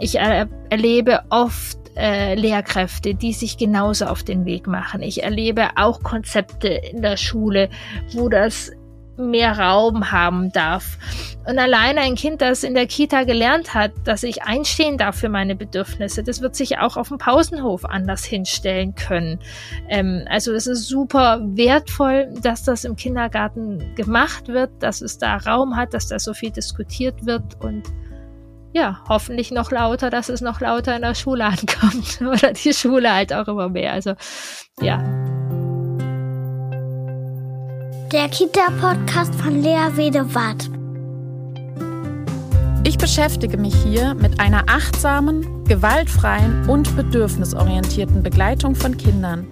Ich er erlebe oft äh, Lehrkräfte, die sich genauso auf den Weg machen. Ich erlebe auch Konzepte in der Schule, wo das mehr Raum haben darf. Und alleine ein Kind, das in der Kita gelernt hat, dass ich einstehen darf für meine Bedürfnisse, das wird sich auch auf dem Pausenhof anders hinstellen können. Ähm, also es ist super wertvoll, dass das im Kindergarten gemacht wird, dass es da Raum hat, dass da so viel diskutiert wird und ja, hoffentlich noch lauter, dass es noch lauter in der Schule ankommt oder die Schule halt auch immer mehr. Also ja. Der Kita-Podcast von Lea Wedewart. Ich beschäftige mich hier mit einer achtsamen, gewaltfreien und bedürfnisorientierten Begleitung von Kindern,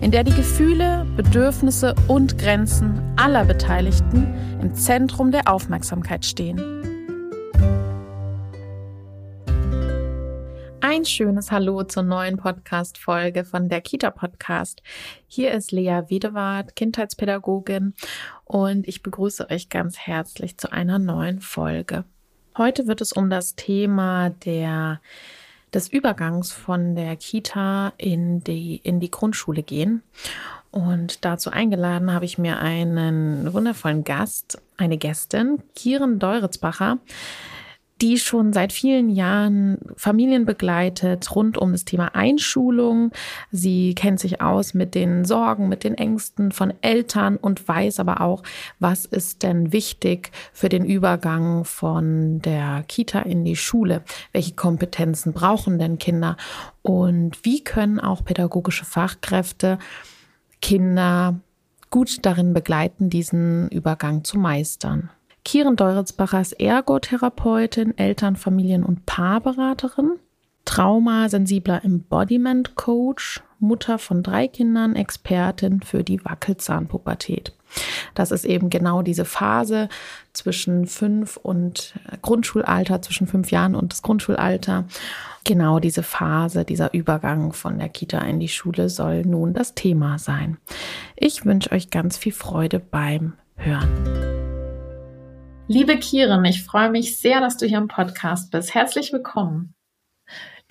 in der die Gefühle, Bedürfnisse und Grenzen aller Beteiligten im Zentrum der Aufmerksamkeit stehen. Ein schönes Hallo zur neuen Podcast-Folge von der Kita-Podcast. Hier ist Lea Wiedewart, Kindheitspädagogin und ich begrüße euch ganz herzlich zu einer neuen Folge. Heute wird es um das Thema der, des Übergangs von der Kita in die, in die Grundschule gehen. Und dazu eingeladen habe ich mir einen wundervollen Gast, eine Gästin, Kieren Deuritzbacher die schon seit vielen Jahren Familien begleitet rund um das Thema Einschulung. Sie kennt sich aus mit den Sorgen, mit den Ängsten von Eltern und weiß aber auch, was ist denn wichtig für den Übergang von der Kita in die Schule? Welche Kompetenzen brauchen denn Kinder? Und wie können auch pädagogische Fachkräfte Kinder gut darin begleiten, diesen Übergang zu meistern? Kieren Deuritzbacher ist Ergotherapeutin, Eltern-, Familien- und Paarberaterin, traumasensibler Embodiment-Coach, Mutter von drei Kindern, Expertin für die Wackelzahnpubertät. Das ist eben genau diese Phase zwischen fünf und äh, Grundschulalter, zwischen fünf Jahren und das Grundschulalter. Genau diese Phase, dieser Übergang von der Kita in die Schule soll nun das Thema sein. Ich wünsche euch ganz viel Freude beim Hören. Liebe Kirin, ich freue mich sehr, dass du hier im Podcast bist. Herzlich willkommen.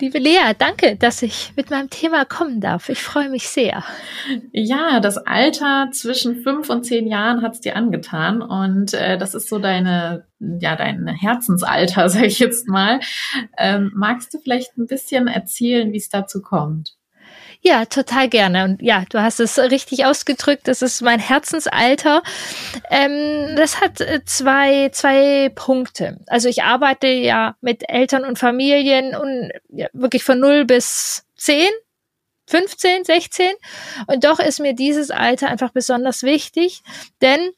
Liebe Lea, danke, dass ich mit meinem Thema kommen darf. Ich freue mich sehr. Ja, das Alter zwischen fünf und zehn Jahren hat es dir angetan und äh, das ist so deine, ja, dein Herzensalter, sag ich jetzt mal. Ähm, magst du vielleicht ein bisschen erzählen, wie es dazu kommt? Ja, total gerne. Und ja, du hast es richtig ausgedrückt. Das ist mein Herzensalter. Ähm, das hat äh, zwei, zwei Punkte. Also ich arbeite ja mit Eltern und Familien und ja, wirklich von 0 bis 10. 15, 16. Und doch ist mir dieses Alter einfach besonders wichtig, denn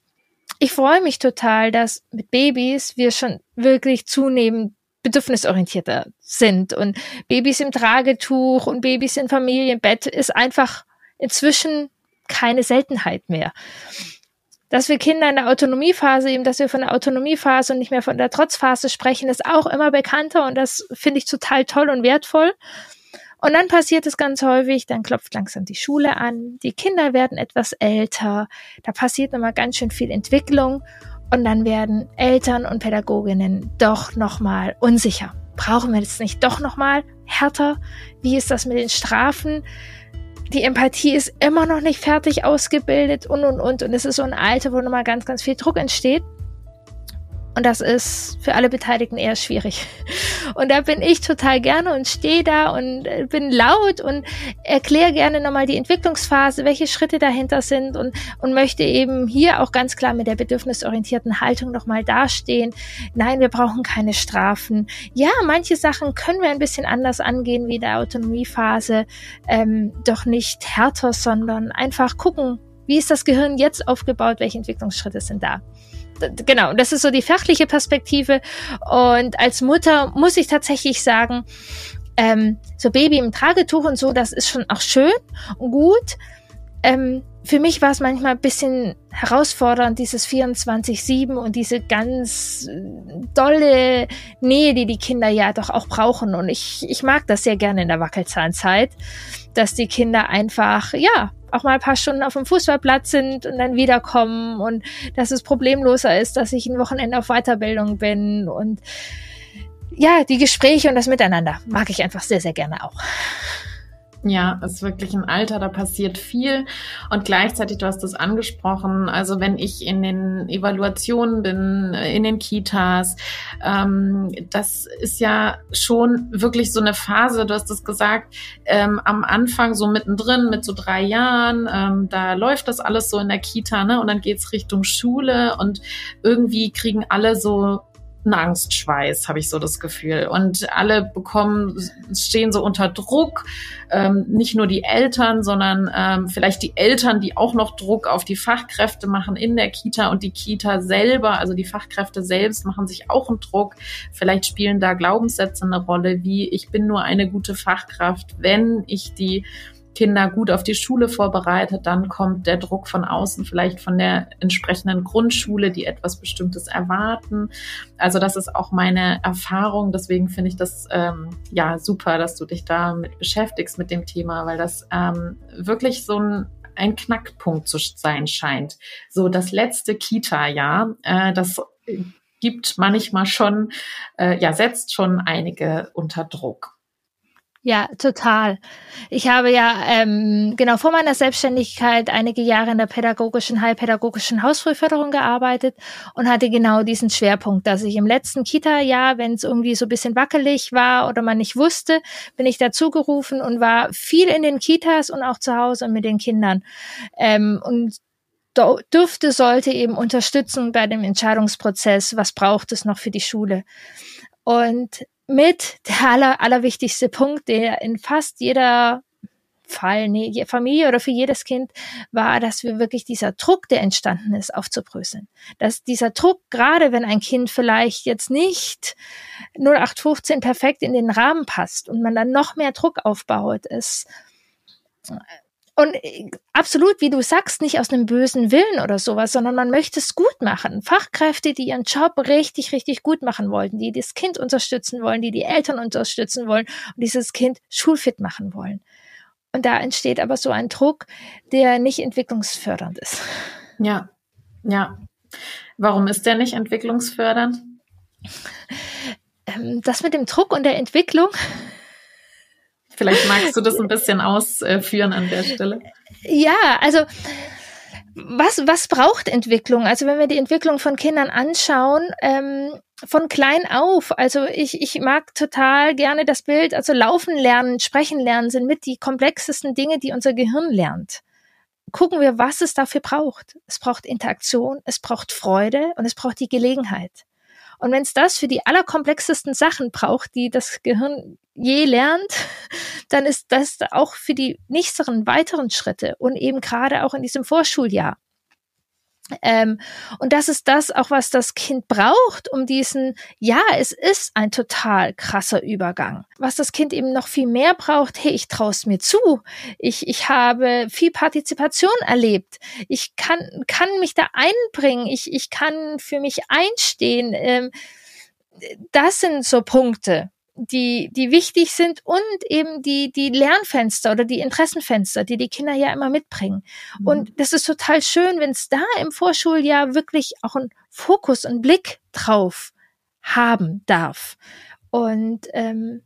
ich freue mich total, dass mit Babys wir schon wirklich zunehmend bedürfnisorientierter sind. Und Babys im Tragetuch und Babys im Familienbett ist einfach inzwischen keine Seltenheit mehr. Dass wir Kinder in der Autonomiephase eben, dass wir von der Autonomiephase und nicht mehr von der Trotzphase sprechen, ist auch immer bekannter und das finde ich total toll und wertvoll. Und dann passiert es ganz häufig, dann klopft langsam die Schule an, die Kinder werden etwas älter, da passiert nochmal ganz schön viel Entwicklung und dann werden Eltern und Pädagoginnen doch nochmal unsicher. Brauchen wir das nicht doch nochmal härter? Wie ist das mit den Strafen? Die Empathie ist immer noch nicht fertig ausgebildet und und und. Und es ist so ein Alter, wo nochmal ganz, ganz viel Druck entsteht. Und das ist für alle Beteiligten eher schwierig. Und da bin ich total gerne und stehe da und äh, bin laut und erkläre gerne nochmal die Entwicklungsphase, welche Schritte dahinter sind und, und möchte eben hier auch ganz klar mit der bedürfnisorientierten Haltung nochmal dastehen. Nein, wir brauchen keine Strafen. Ja, manche Sachen können wir ein bisschen anders angehen wie der Autonomiephase, ähm, doch nicht härter, sondern einfach gucken, wie ist das Gehirn jetzt aufgebaut, welche Entwicklungsschritte sind da genau, das ist so die fachliche Perspektive. Und als Mutter muss ich tatsächlich sagen, ähm, so Baby im Tragetuch und so, das ist schon auch schön und gut. Ähm, für mich war es manchmal ein bisschen herausfordernd, dieses 24-7 und diese ganz dolle Nähe, die die Kinder ja doch auch brauchen. Und ich, ich mag das sehr gerne in der Wackelzahnzeit, dass die Kinder einfach, ja, auch mal ein paar Stunden auf dem Fußballplatz sind und dann wiederkommen und dass es problemloser ist, dass ich ein Wochenende auf Weiterbildung bin und ja, die Gespräche und das Miteinander mag ich einfach sehr, sehr gerne auch. Ja, ist wirklich ein Alter, da passiert viel. Und gleichzeitig, du hast es angesprochen, also wenn ich in den Evaluationen bin, in den Kitas, ähm, das ist ja schon wirklich so eine Phase, du hast es gesagt, ähm, am Anfang so mittendrin mit so drei Jahren, ähm, da läuft das alles so in der Kita, ne? Und dann geht's Richtung Schule und irgendwie kriegen alle so einen Angstschweiß, habe ich so das Gefühl. Und alle bekommen, stehen so unter Druck, ähm, nicht nur die Eltern, sondern ähm, vielleicht die Eltern, die auch noch Druck auf die Fachkräfte machen in der Kita und die Kita selber, also die Fachkräfte selbst machen sich auch einen Druck. Vielleicht spielen da Glaubenssätze eine Rolle, wie ich bin nur eine gute Fachkraft, wenn ich die Kinder gut auf die Schule vorbereitet, dann kommt der Druck von außen, vielleicht von der entsprechenden Grundschule, die etwas Bestimmtes erwarten. Also das ist auch meine Erfahrung. Deswegen finde ich das ähm, ja super, dass du dich damit beschäftigst mit dem Thema, weil das ähm, wirklich so ein ein Knackpunkt zu sein scheint. So das letzte Kita-Jahr, äh, das gibt manchmal schon, äh, ja, setzt schon einige unter Druck. Ja, total. Ich habe ja ähm, genau vor meiner Selbstständigkeit einige Jahre in der pädagogischen, heilpädagogischen Hausfrühförderung gearbeitet und hatte genau diesen Schwerpunkt, dass ich im letzten Kita-Jahr, wenn es irgendwie so ein bisschen wackelig war oder man nicht wusste, bin ich dazugerufen und war viel in den Kitas und auch zu Hause mit den Kindern. Ähm, und dürfte, sollte eben unterstützen bei dem Entscheidungsprozess, was braucht es noch für die Schule. Und mit der aller, allerwichtigste Punkt, der in fast jeder Fall, nee, Familie oder für jedes Kind war, dass wir wirklich dieser Druck, der entstanden ist, aufzubröseln. Dass dieser Druck, gerade wenn ein Kind vielleicht jetzt nicht 0815 perfekt in den Rahmen passt und man dann noch mehr Druck aufbaut, ist und äh, absolut, wie du sagst, nicht aus einem bösen Willen oder sowas, sondern man möchte es gut machen. Fachkräfte, die ihren Job richtig, richtig gut machen wollten, die das Kind unterstützen wollen, die die Eltern unterstützen wollen und dieses Kind schulfit machen wollen. Und da entsteht aber so ein Druck, der nicht entwicklungsfördernd ist. Ja, ja. Warum ist der nicht entwicklungsfördernd? Ähm, das mit dem Druck und der Entwicklung Vielleicht magst du das ein bisschen ausführen an der Stelle. Ja, also was, was braucht Entwicklung? Also wenn wir die Entwicklung von Kindern anschauen, ähm, von klein auf, also ich, ich mag total gerne das Bild, also laufen lernen, sprechen lernen sind mit die komplexesten Dinge, die unser Gehirn lernt. Gucken wir, was es dafür braucht. Es braucht Interaktion, es braucht Freude und es braucht die Gelegenheit. Und wenn es das für die allerkomplexesten Sachen braucht, die das Gehirn je lernt, dann ist das auch für die nächsten weiteren Schritte und eben gerade auch in diesem Vorschuljahr ähm, und das ist das auch, was das Kind braucht, um diesen, ja, es ist ein total krasser Übergang. Was das Kind eben noch viel mehr braucht, hey, ich traue es mir zu. Ich, ich habe viel Partizipation erlebt. Ich kann, kann mich da einbringen. Ich, ich kann für mich einstehen. Ähm, das sind so Punkte die, die wichtig sind und eben die, die Lernfenster oder die Interessenfenster, die die Kinder ja immer mitbringen. Mhm. Und das ist total schön, wenn es da im Vorschuljahr wirklich auch einen Fokus und Blick drauf haben darf. Und ähm,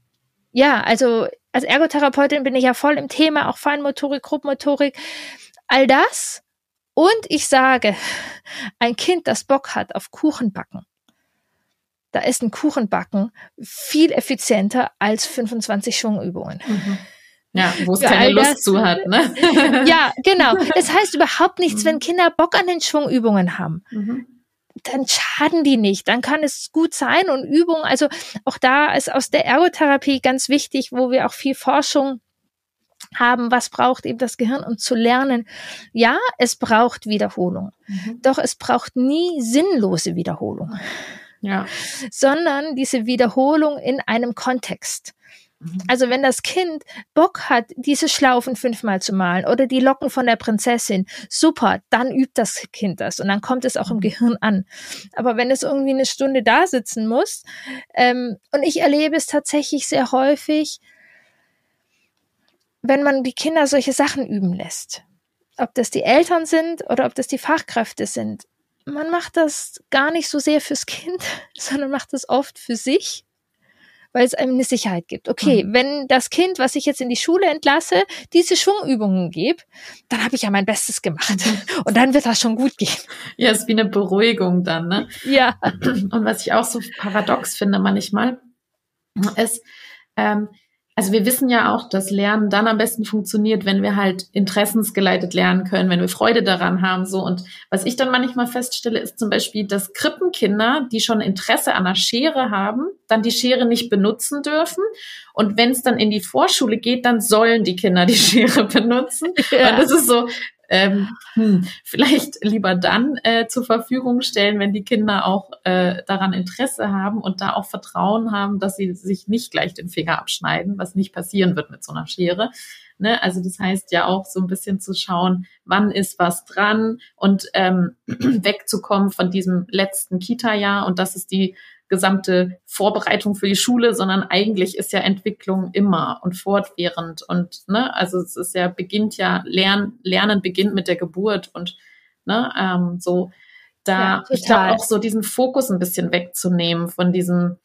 ja, also als Ergotherapeutin bin ich ja voll im Thema, auch Feinmotorik, Grobmotorik, all das. Und ich sage, ein Kind, das Bock hat auf Kuchenbacken, da ist ein Kuchenbacken viel effizienter als 25 Schwungübungen. Mhm. Ja, wo es keine Lust das, zu hat, ne? ja, genau. Das heißt überhaupt nichts, mhm. wenn Kinder Bock an den Schwungübungen haben. Mhm. Dann schaden die nicht. Dann kann es gut sein und Übungen. Also auch da ist aus der Ergotherapie ganz wichtig, wo wir auch viel Forschung haben, was braucht eben das Gehirn, um zu lernen. Ja, es braucht Wiederholung. Mhm. Doch es braucht nie sinnlose Wiederholung ja. sondern diese Wiederholung in einem Kontext. Mhm. Also wenn das Kind Bock hat, diese Schlaufen fünfmal zu malen oder die Locken von der Prinzessin, super, dann übt das Kind das und dann kommt es auch im mhm. Gehirn an. Aber wenn es irgendwie eine Stunde da sitzen muss, ähm, und ich erlebe es tatsächlich sehr häufig, wenn man die Kinder solche Sachen üben lässt, ob das die Eltern sind oder ob das die Fachkräfte sind, man macht das gar nicht so sehr fürs Kind, sondern macht es oft für sich weil es einem eine Sicherheit gibt. Okay, mhm. wenn das Kind, was ich jetzt in die Schule entlasse, diese Schwungübungen gibt, dann habe ich ja mein Bestes gemacht. Und dann wird das schon gut gehen. Ja, ist wie eine Beruhigung dann, ne? Ja. Und was ich auch so paradox finde manchmal, ist, ähm, also wir wissen ja auch, dass Lernen dann am besten funktioniert, wenn wir halt interessensgeleitet lernen können, wenn wir Freude daran haben, so. Und was ich dann manchmal feststelle, ist zum Beispiel, dass Krippenkinder, die schon Interesse an einer Schere haben, dann die Schere nicht benutzen dürfen. Und wenn es dann in die Vorschule geht, dann sollen die Kinder die Schere benutzen. Ja. Und das ist so, ähm, hm, vielleicht lieber dann äh, zur Verfügung stellen, wenn die Kinder auch äh, daran Interesse haben und da auch Vertrauen haben, dass sie sich nicht gleich den Finger abschneiden, was nicht passieren wird mit so einer Schere. Ne? Also das heißt ja auch so ein bisschen zu schauen, wann ist was dran und ähm, wegzukommen von diesem letzten Kita-Jahr und das ist die gesamte Vorbereitung für die Schule, sondern eigentlich ist ja Entwicklung immer und fortwährend und ne, also es ist ja beginnt ja Lernen, Lernen beginnt mit der Geburt und ne, ähm, so da ja, ich glaube auch so diesen Fokus ein bisschen wegzunehmen von diesem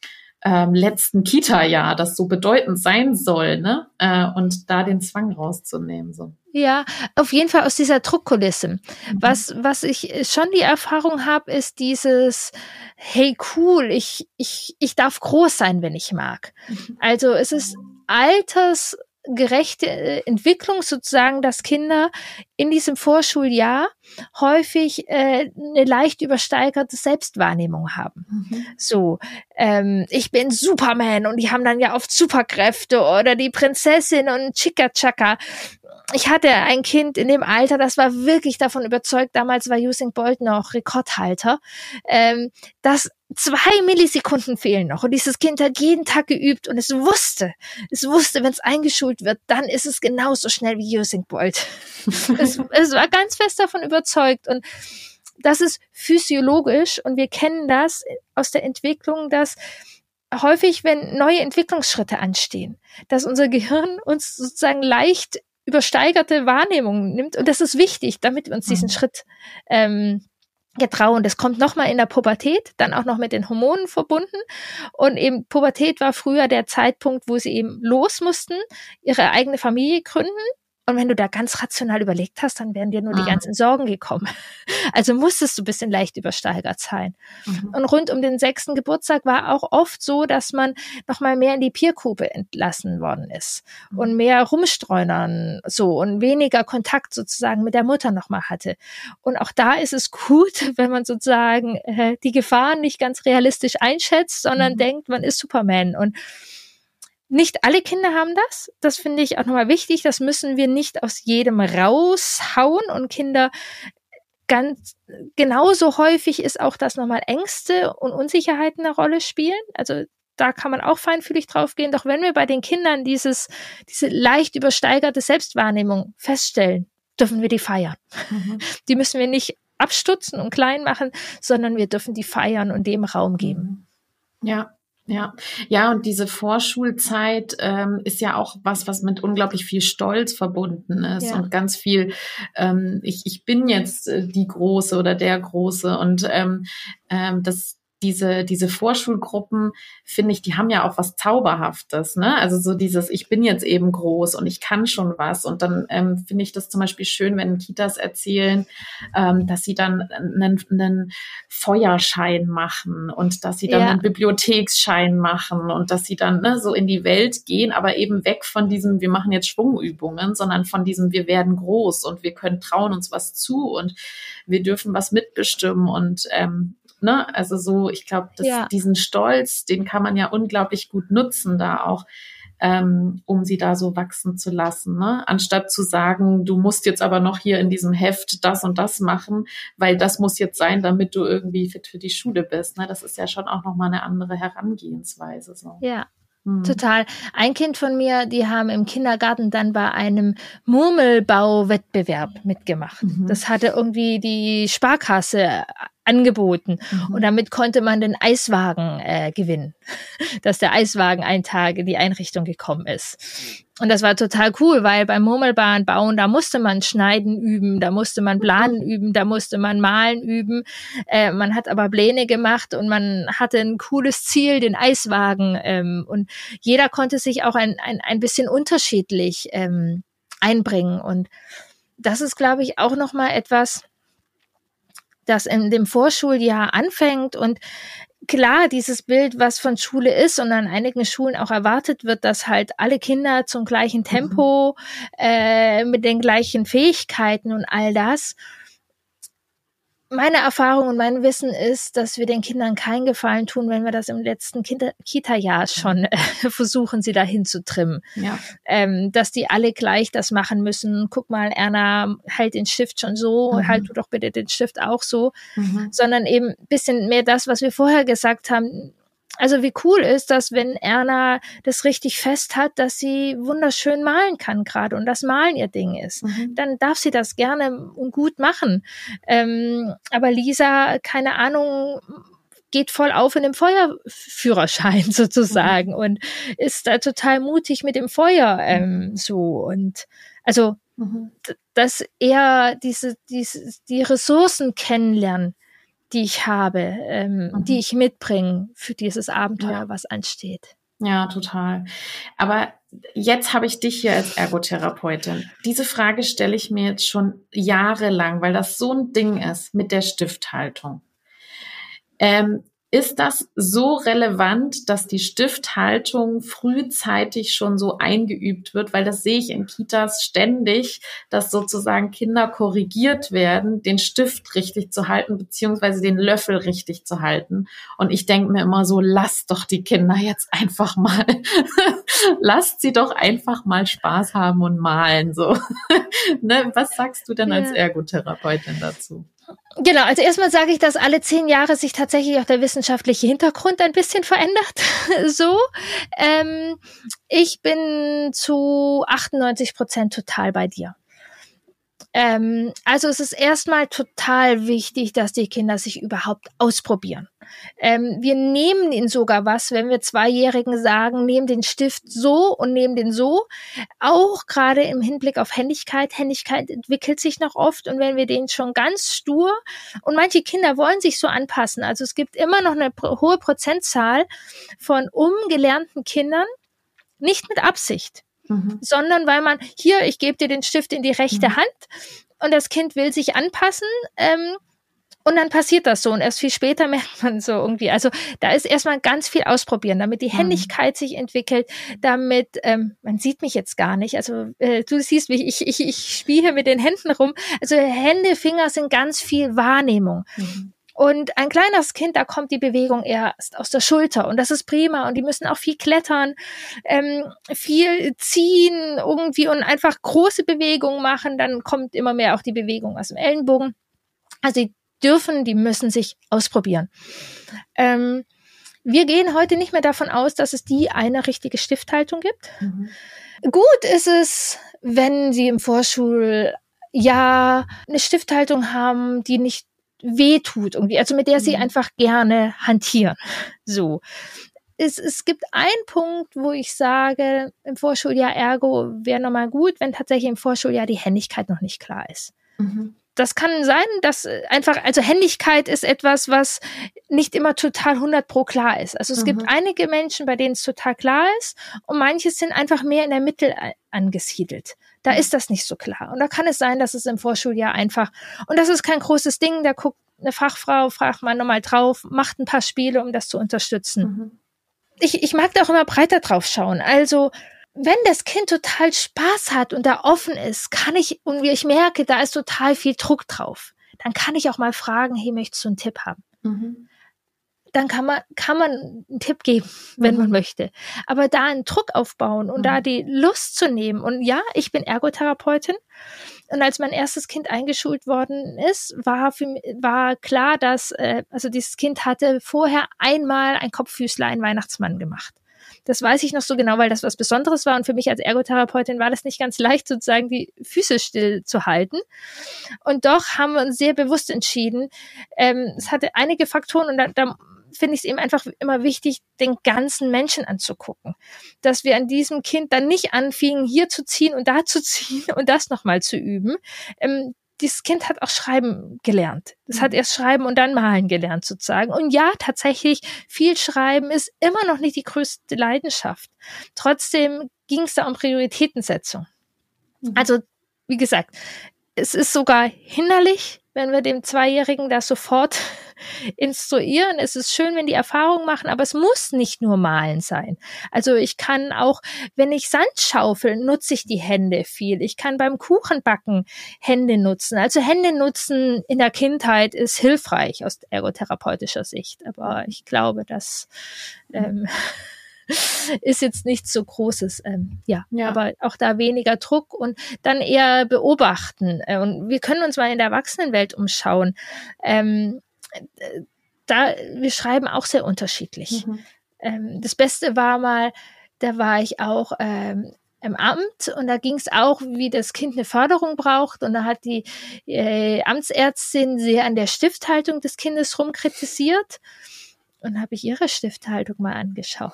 ähm, letzten Kita-Jahr, das so bedeutend sein soll, ne? Äh, und da den Zwang rauszunehmen. So. Ja, auf jeden Fall aus dieser Druckkulisse. Mhm. Was, was ich schon die Erfahrung habe, ist dieses, hey cool, ich, ich, ich darf groß sein, wenn ich mag. Mhm. Also es ist alters gerechte äh, Entwicklung sozusagen, dass Kinder in diesem Vorschuljahr häufig äh, eine leicht übersteigerte Selbstwahrnehmung haben. Mhm. So, ähm, ich bin Superman und die haben dann ja oft Superkräfte oder die Prinzessin und Chika Chaka ich hatte ein Kind in dem Alter, das war wirklich davon überzeugt, damals war Usain Bolt noch Rekordhalter, ähm, dass zwei Millisekunden fehlen noch. Und dieses Kind hat jeden Tag geübt und es wusste, es wusste, wenn es eingeschult wird, dann ist es genauso schnell wie Usain Bolt. es, es war ganz fest davon überzeugt und das ist physiologisch und wir kennen das aus der Entwicklung, dass häufig, wenn neue Entwicklungsschritte anstehen, dass unser Gehirn uns sozusagen leicht übersteigerte Wahrnehmung nimmt. Und das ist wichtig, damit wir uns diesen mhm. Schritt ähm, getrauen. Das kommt nochmal in der Pubertät, dann auch noch mit den Hormonen verbunden. Und eben Pubertät war früher der Zeitpunkt, wo sie eben los mussten, ihre eigene Familie gründen und wenn du da ganz rational überlegt hast, dann wären dir nur ah. die ganzen Sorgen gekommen. Also musstest du ein bisschen leicht übersteigert sein. Mhm. Und rund um den sechsten Geburtstag war auch oft so, dass man nochmal mehr in die Peergruppe entlassen worden ist mhm. und mehr rumstreunern so und weniger Kontakt sozusagen mit der Mutter nochmal hatte. Und auch da ist es gut, wenn man sozusagen äh, die Gefahren nicht ganz realistisch einschätzt, sondern mhm. denkt, man ist Superman und nicht alle Kinder haben das. Das finde ich auch nochmal wichtig. Das müssen wir nicht aus jedem raushauen und Kinder ganz genauso häufig ist auch, dass nochmal Ängste und Unsicherheiten eine Rolle spielen. Also da kann man auch feinfühlig drauf gehen. Doch wenn wir bei den Kindern dieses, diese leicht übersteigerte Selbstwahrnehmung feststellen, dürfen wir die feiern. Mhm. Die müssen wir nicht abstutzen und klein machen, sondern wir dürfen die feiern und dem Raum geben. Ja, ja, ja, und diese Vorschulzeit ähm, ist ja auch was, was mit unglaublich viel Stolz verbunden ist ja. und ganz viel, ähm, ich, ich bin jetzt äh, die Große oder der Große und ähm, ähm, das diese, diese Vorschulgruppen, finde ich, die haben ja auch was Zauberhaftes, ne? Also so dieses, ich bin jetzt eben groß und ich kann schon was. Und dann ähm, finde ich das zum Beispiel schön, wenn Kitas erzählen, ähm, dass sie dann einen, einen Feuerschein machen und dass sie dann ja. einen Bibliotheksschein machen und dass sie dann ne, so in die Welt gehen, aber eben weg von diesem, wir machen jetzt Schwungübungen, sondern von diesem, wir werden groß und wir können trauen uns was zu und wir dürfen was mitbestimmen und ähm, ne? Also so, ich glaube, ja. diesen Stolz, den kann man ja unglaublich gut nutzen, da auch, ähm, um sie da so wachsen zu lassen, ne? Anstatt zu sagen, du musst jetzt aber noch hier in diesem Heft das und das machen, weil das muss jetzt sein, damit du irgendwie fit für die Schule bist. Ne? Das ist ja schon auch nochmal eine andere Herangehensweise. So. Ja. Total. Ein Kind von mir, die haben im Kindergarten dann bei einem Murmelbauwettbewerb mitgemacht. Mhm. Das hatte irgendwie die Sparkasse angeboten. Mhm. Und damit konnte man den Eiswagen äh, gewinnen, dass der Eiswagen einen Tag in die Einrichtung gekommen ist. Und das war total cool, weil beim Murmelbahn bauen, da musste man schneiden üben, da musste man planen mhm. üben, da musste man malen üben. Äh, man hat aber Pläne gemacht und man hatte ein cooles Ziel, den Eiswagen. Ähm, und jeder konnte sich auch ein, ein, ein bisschen unterschiedlich ähm, einbringen. Und das ist, glaube ich, auch nochmal etwas, das in dem Vorschuljahr anfängt und klar, dieses Bild, was von Schule ist und an einigen Schulen auch erwartet wird, dass halt alle Kinder zum gleichen mhm. Tempo, mhm. äh, mit den gleichen Fähigkeiten und all das meine Erfahrung und mein Wissen ist, dass wir den Kindern keinen Gefallen tun, wenn wir das im letzten Kita-Jahr schon äh, versuchen, sie dahin zu trimmen. Ja. Ähm, dass die alle gleich das machen müssen. Guck mal, Erna, halt den Stift schon so, mhm. halt du doch bitte den Stift auch so. Mhm. Sondern eben bisschen mehr das, was wir vorher gesagt haben, also wie cool ist das, wenn Erna das richtig fest hat, dass sie wunderschön malen kann gerade und das Malen ihr Ding ist. Mhm. Dann darf sie das gerne und gut machen. Ähm, aber Lisa, keine Ahnung, geht voll auf in dem Feuerführerschein sozusagen mhm. und ist da total mutig mit dem Feuer ähm, so und also mhm. dass er diese, diese die Ressourcen kennenlernen die ich habe, ähm, mhm. die ich mitbringe für dieses Abenteuer, ja. was ansteht. Ja, total. Aber jetzt habe ich dich hier als Ergotherapeutin. Diese Frage stelle ich mir jetzt schon jahrelang, weil das so ein Ding ist mit der Stifthaltung. Ähm, ist das so relevant, dass die Stifthaltung frühzeitig schon so eingeübt wird? Weil das sehe ich in Kitas ständig, dass sozusagen Kinder korrigiert werden, den Stift richtig zu halten, beziehungsweise den Löffel richtig zu halten. Und ich denke mir immer so, lasst doch die Kinder jetzt einfach mal, lasst sie doch einfach mal Spaß haben und malen, so. ne? Was sagst du denn ja. als Ergotherapeutin dazu? Genau, also erstmal sage ich, dass alle zehn Jahre sich tatsächlich auch der wissenschaftliche Hintergrund ein bisschen verändert. so, ähm, ich bin zu 98 Prozent total bei dir. Ähm, also es ist erstmal total wichtig, dass die Kinder sich überhaupt ausprobieren. Ähm, wir nehmen ihnen sogar was, wenn wir Zweijährigen sagen, nehmen den Stift so und nehmen den so. Auch gerade im Hinblick auf Händigkeit. Händigkeit entwickelt sich noch oft und wenn wir den schon ganz stur und manche Kinder wollen sich so anpassen. Also es gibt immer noch eine hohe Prozentzahl von umgelernten Kindern, nicht mit Absicht mhm. sondern weil man hier, ich gebe dir den Stift in die rechte mhm. Hand und das Kind will sich anpassen. Ähm, und dann passiert das so und erst viel später merkt man so irgendwie. Also da ist erstmal ganz viel ausprobieren, damit die mhm. Händigkeit sich entwickelt, damit, ähm, man sieht mich jetzt gar nicht, also äh, du siehst mich, ich, ich, ich spiele mit den Händen rum. Also Hände, Finger sind ganz viel Wahrnehmung. Mhm. Und ein kleines Kind, da kommt die Bewegung erst aus der Schulter und das ist prima und die müssen auch viel klettern, ähm, viel ziehen irgendwie und einfach große Bewegungen machen, dann kommt immer mehr auch die Bewegung aus dem Ellenbogen. Also die dürfen, die müssen sich ausprobieren. Ähm, wir gehen heute nicht mehr davon aus, dass es die eine richtige Stifthaltung gibt. Mhm. Gut ist es, wenn sie im Vorschuljahr eine Stifthaltung haben, die nicht wehtut irgendwie, also mit der sie mhm. einfach gerne hantieren. So. Es, es gibt einen Punkt, wo ich sage, im Vorschuljahr Ergo wäre nochmal gut, wenn tatsächlich im Vorschuljahr die Händigkeit noch nicht klar ist. Mhm. Das kann sein, dass einfach, also Händigkeit ist etwas, was nicht immer total 100 pro klar ist. Also es mhm. gibt einige Menschen, bei denen es total klar ist und manche sind einfach mehr in der Mitte angesiedelt. Da ist das nicht so klar. Und da kann es sein, dass es im Vorschuljahr einfach, und das ist kein großes Ding, da guckt eine Fachfrau, fragt man nochmal drauf, macht ein paar Spiele, um das zu unterstützen. Mhm. Ich, ich mag da auch immer breiter drauf schauen. Also, wenn das Kind total Spaß hat und da offen ist, kann ich, und wie ich merke, da ist total viel Druck drauf, dann kann ich auch mal fragen, hey, möchtest du einen Tipp haben? Mhm dann kann man, kann man einen Tipp geben, wenn mhm. man möchte. Aber da einen Druck aufbauen und mhm. da die Lust zu nehmen. Und ja, ich bin Ergotherapeutin. Und als mein erstes Kind eingeschult worden ist, war, für, war klar, dass, äh, also dieses Kind hatte vorher einmal ein Kopffüßler, ein Weihnachtsmann gemacht. Das weiß ich noch so genau, weil das was Besonderes war. Und für mich als Ergotherapeutin war das nicht ganz leicht, sozusagen die Füße still zu halten. Und doch haben wir uns sehr bewusst entschieden. Ähm, es hatte einige Faktoren und da, da finde ich es eben einfach immer wichtig, den ganzen Menschen anzugucken. Dass wir an diesem Kind dann nicht anfingen, hier zu ziehen und da zu ziehen und das nochmal zu üben. Ähm, dieses Kind hat auch Schreiben gelernt. Das hat mhm. erst Schreiben und dann Malen gelernt sozusagen. Und ja, tatsächlich, viel Schreiben ist immer noch nicht die größte Leidenschaft. Trotzdem ging es da um Prioritätensetzung. Mhm. Also, wie gesagt, es ist sogar hinderlich, wenn wir dem Zweijährigen das sofort instruieren. Es ist schön, wenn die Erfahrung machen, aber es muss nicht nur malen sein. Also ich kann auch, wenn ich Sand schaufel, nutze ich die Hände viel. Ich kann beim Kuchenbacken Hände nutzen. Also Hände nutzen in der Kindheit ist hilfreich aus ergotherapeutischer Sicht. Aber ich glaube, dass ähm, ist jetzt nichts so Großes. Ähm, ja, ja, aber auch da weniger Druck und dann eher beobachten. Äh, und wir können uns mal in der Erwachsenenwelt umschauen. Ähm, da, wir schreiben auch sehr unterschiedlich. Mhm. Ähm, das Beste war mal, da war ich auch ähm, im Amt und da ging es auch, wie das Kind eine Förderung braucht und da hat die äh, Amtsärztin sehr an der Stifthaltung des Kindes rumkritisiert und habe ich ihre Stifthaltung mal angeschaut.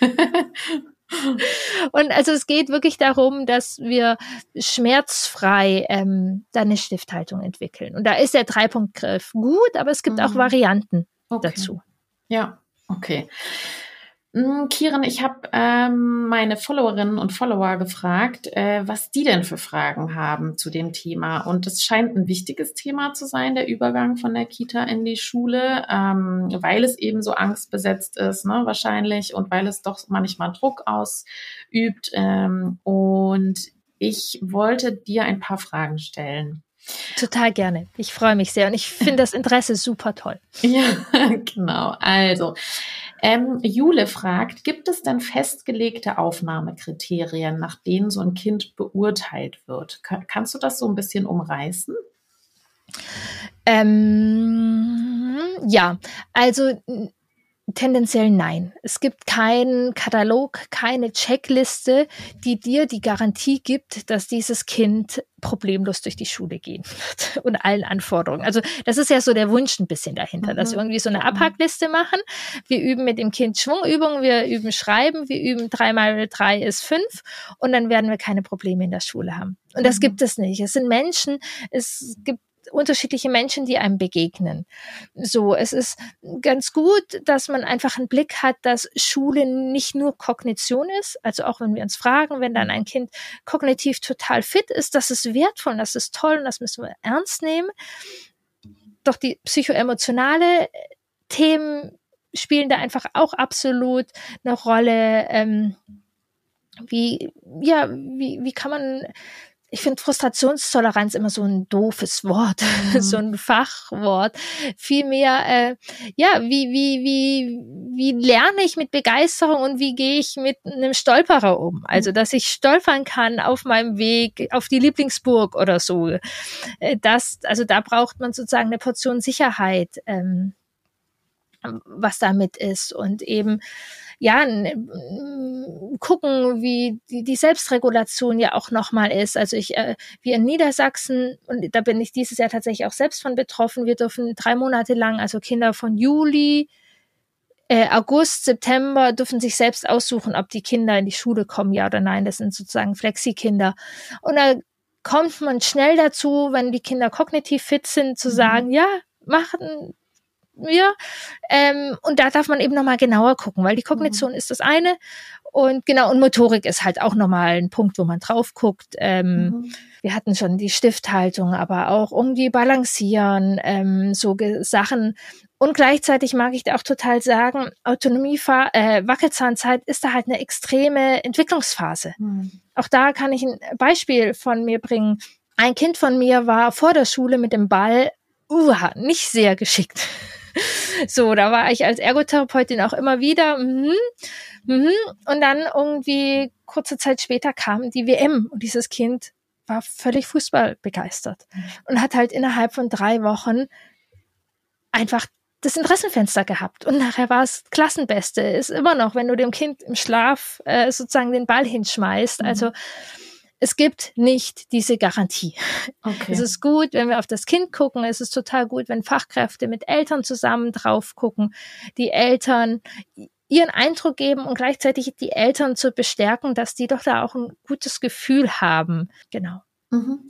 und also es geht wirklich darum, dass wir schmerzfrei ähm, da eine Stifthaltung entwickeln. Und da ist der Dreipunktgriff gut, aber es gibt mhm. auch Varianten okay. dazu. Ja, okay. Hm, Kiran, ich habe ähm, meine Followerinnen und Follower gefragt, äh, was die denn für Fragen haben zu dem Thema. Und es scheint ein wichtiges Thema zu sein, der Übergang von der Kita in die Schule, ähm, weil es eben so angstbesetzt ist, ne, wahrscheinlich, und weil es doch manchmal Druck ausübt. Ähm, und ich wollte dir ein paar Fragen stellen. Total gerne. Ich freue mich sehr und ich finde das Interesse super toll. Ja, genau. Also, ähm, Jule fragt, gibt es denn festgelegte Aufnahmekriterien, nach denen so ein Kind beurteilt wird? kannst du das so ein bisschen umreißen? Ähm, ja, also Tendenziell nein. Es gibt keinen Katalog, keine Checkliste, die dir die Garantie gibt, dass dieses Kind problemlos durch die Schule gehen wird und allen Anforderungen. Also das ist ja so der Wunsch ein bisschen dahinter, mhm. dass wir irgendwie so eine Abhackliste machen. Wir üben mit dem Kind Schwungübungen, wir üben Schreiben, wir üben drei mal drei ist fünf und dann werden wir keine Probleme in der Schule haben. Und das mhm. gibt es nicht. Es sind Menschen, es gibt unterschiedliche Menschen, die einem begegnen. So, es ist ganz gut, dass man einfach einen Blick hat, dass Schule nicht nur Kognition ist. Also auch wenn wir uns fragen, wenn dann ein Kind kognitiv total fit ist, das ist wertvoll, das ist toll und das müssen wir ernst nehmen. Doch die psychoemotionale Themen spielen da einfach auch absolut eine Rolle. Ähm, wie, ja, wie, wie kann man ich finde Frustrationstoleranz immer so ein doofes Wort, mhm. so ein Fachwort. Vielmehr, äh, ja, wie, wie, wie, wie lerne ich mit Begeisterung und wie gehe ich mit einem Stolperer um? Also, dass ich stolpern kann auf meinem Weg auf die Lieblingsburg oder so. Äh, das, also da braucht man sozusagen eine Portion Sicherheit, ähm, was damit ist und eben ja, gucken, wie die, die Selbstregulation ja auch nochmal ist. Also ich, äh, wir in Niedersachsen, und da bin ich dieses Jahr tatsächlich auch selbst von betroffen, wir dürfen drei Monate lang, also Kinder von Juli, äh, August, September dürfen sich selbst aussuchen, ob die Kinder in die Schule kommen, ja oder nein. Das sind sozusagen Flexi-Kinder. Und da kommt man schnell dazu, wenn die Kinder kognitiv fit sind, zu mhm. sagen, ja, machen, wir. Ähm, und da darf man eben nochmal genauer gucken, weil die Kognition mhm. ist das eine. Und genau, und Motorik ist halt auch nochmal ein Punkt, wo man drauf guckt. Ähm, mhm. Wir hatten schon die Stifthaltung, aber auch irgendwie balancieren, ähm, so Sachen. Und gleichzeitig mag ich da auch total sagen, Autonomie, äh, Wackelzahnzeit ist da halt eine extreme Entwicklungsphase. Mhm. Auch da kann ich ein Beispiel von mir bringen. Ein Kind von mir war vor der Schule mit dem Ball uh, nicht sehr geschickt. So, da war ich als Ergotherapeutin auch immer wieder. Mm, mm, und dann irgendwie kurze Zeit später kam die WM und dieses Kind war völlig Fußball begeistert mhm. und hat halt innerhalb von drei Wochen einfach das Interessenfenster gehabt und nachher war es Klassenbeste. Ist immer noch, wenn du dem Kind im Schlaf äh, sozusagen den Ball hinschmeißt. Mhm. Also es gibt nicht diese Garantie. Okay. Es ist gut, wenn wir auf das Kind gucken. Es ist total gut, wenn Fachkräfte mit Eltern zusammen drauf gucken, die Eltern ihren Eindruck geben und gleichzeitig die Eltern zu bestärken, dass die doch da auch ein gutes Gefühl haben. Genau. Mhm.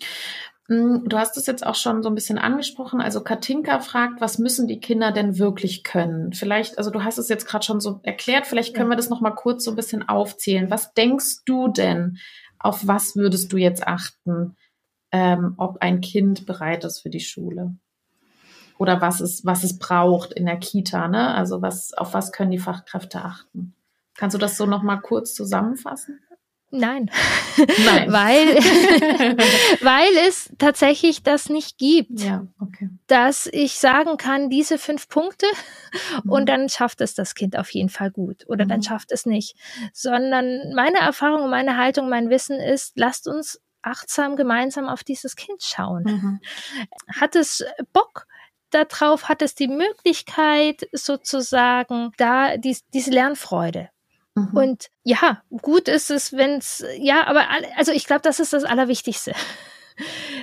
Mm, du hast es jetzt auch schon so ein bisschen angesprochen. Also Katinka fragt, was müssen die Kinder denn wirklich können? Vielleicht, also du hast es jetzt gerade schon so erklärt, vielleicht können wir das noch mal kurz so ein bisschen aufzählen. Was denkst du denn? Auf was würdest du jetzt achten, ähm, ob ein Kind bereit ist für die Schule? Oder was es, was es braucht in der Kita, ne? Also was, auf was können die Fachkräfte achten? Kannst du das so noch mal kurz zusammenfassen? Nein, Nein. weil, weil es tatsächlich das nicht gibt, ja, okay. dass ich sagen kann, diese fünf Punkte mhm. und dann schafft es das Kind auf jeden Fall gut oder mhm. dann schafft es nicht, sondern meine Erfahrung, meine Haltung, mein Wissen ist, lasst uns achtsam gemeinsam auf dieses Kind schauen. Mhm. Hat es Bock? Darauf hat es die Möglichkeit, sozusagen da die, diese Lernfreude Mhm. Und ja, gut ist es, wenn es, ja, aber also ich glaube, das ist das Allerwichtigste.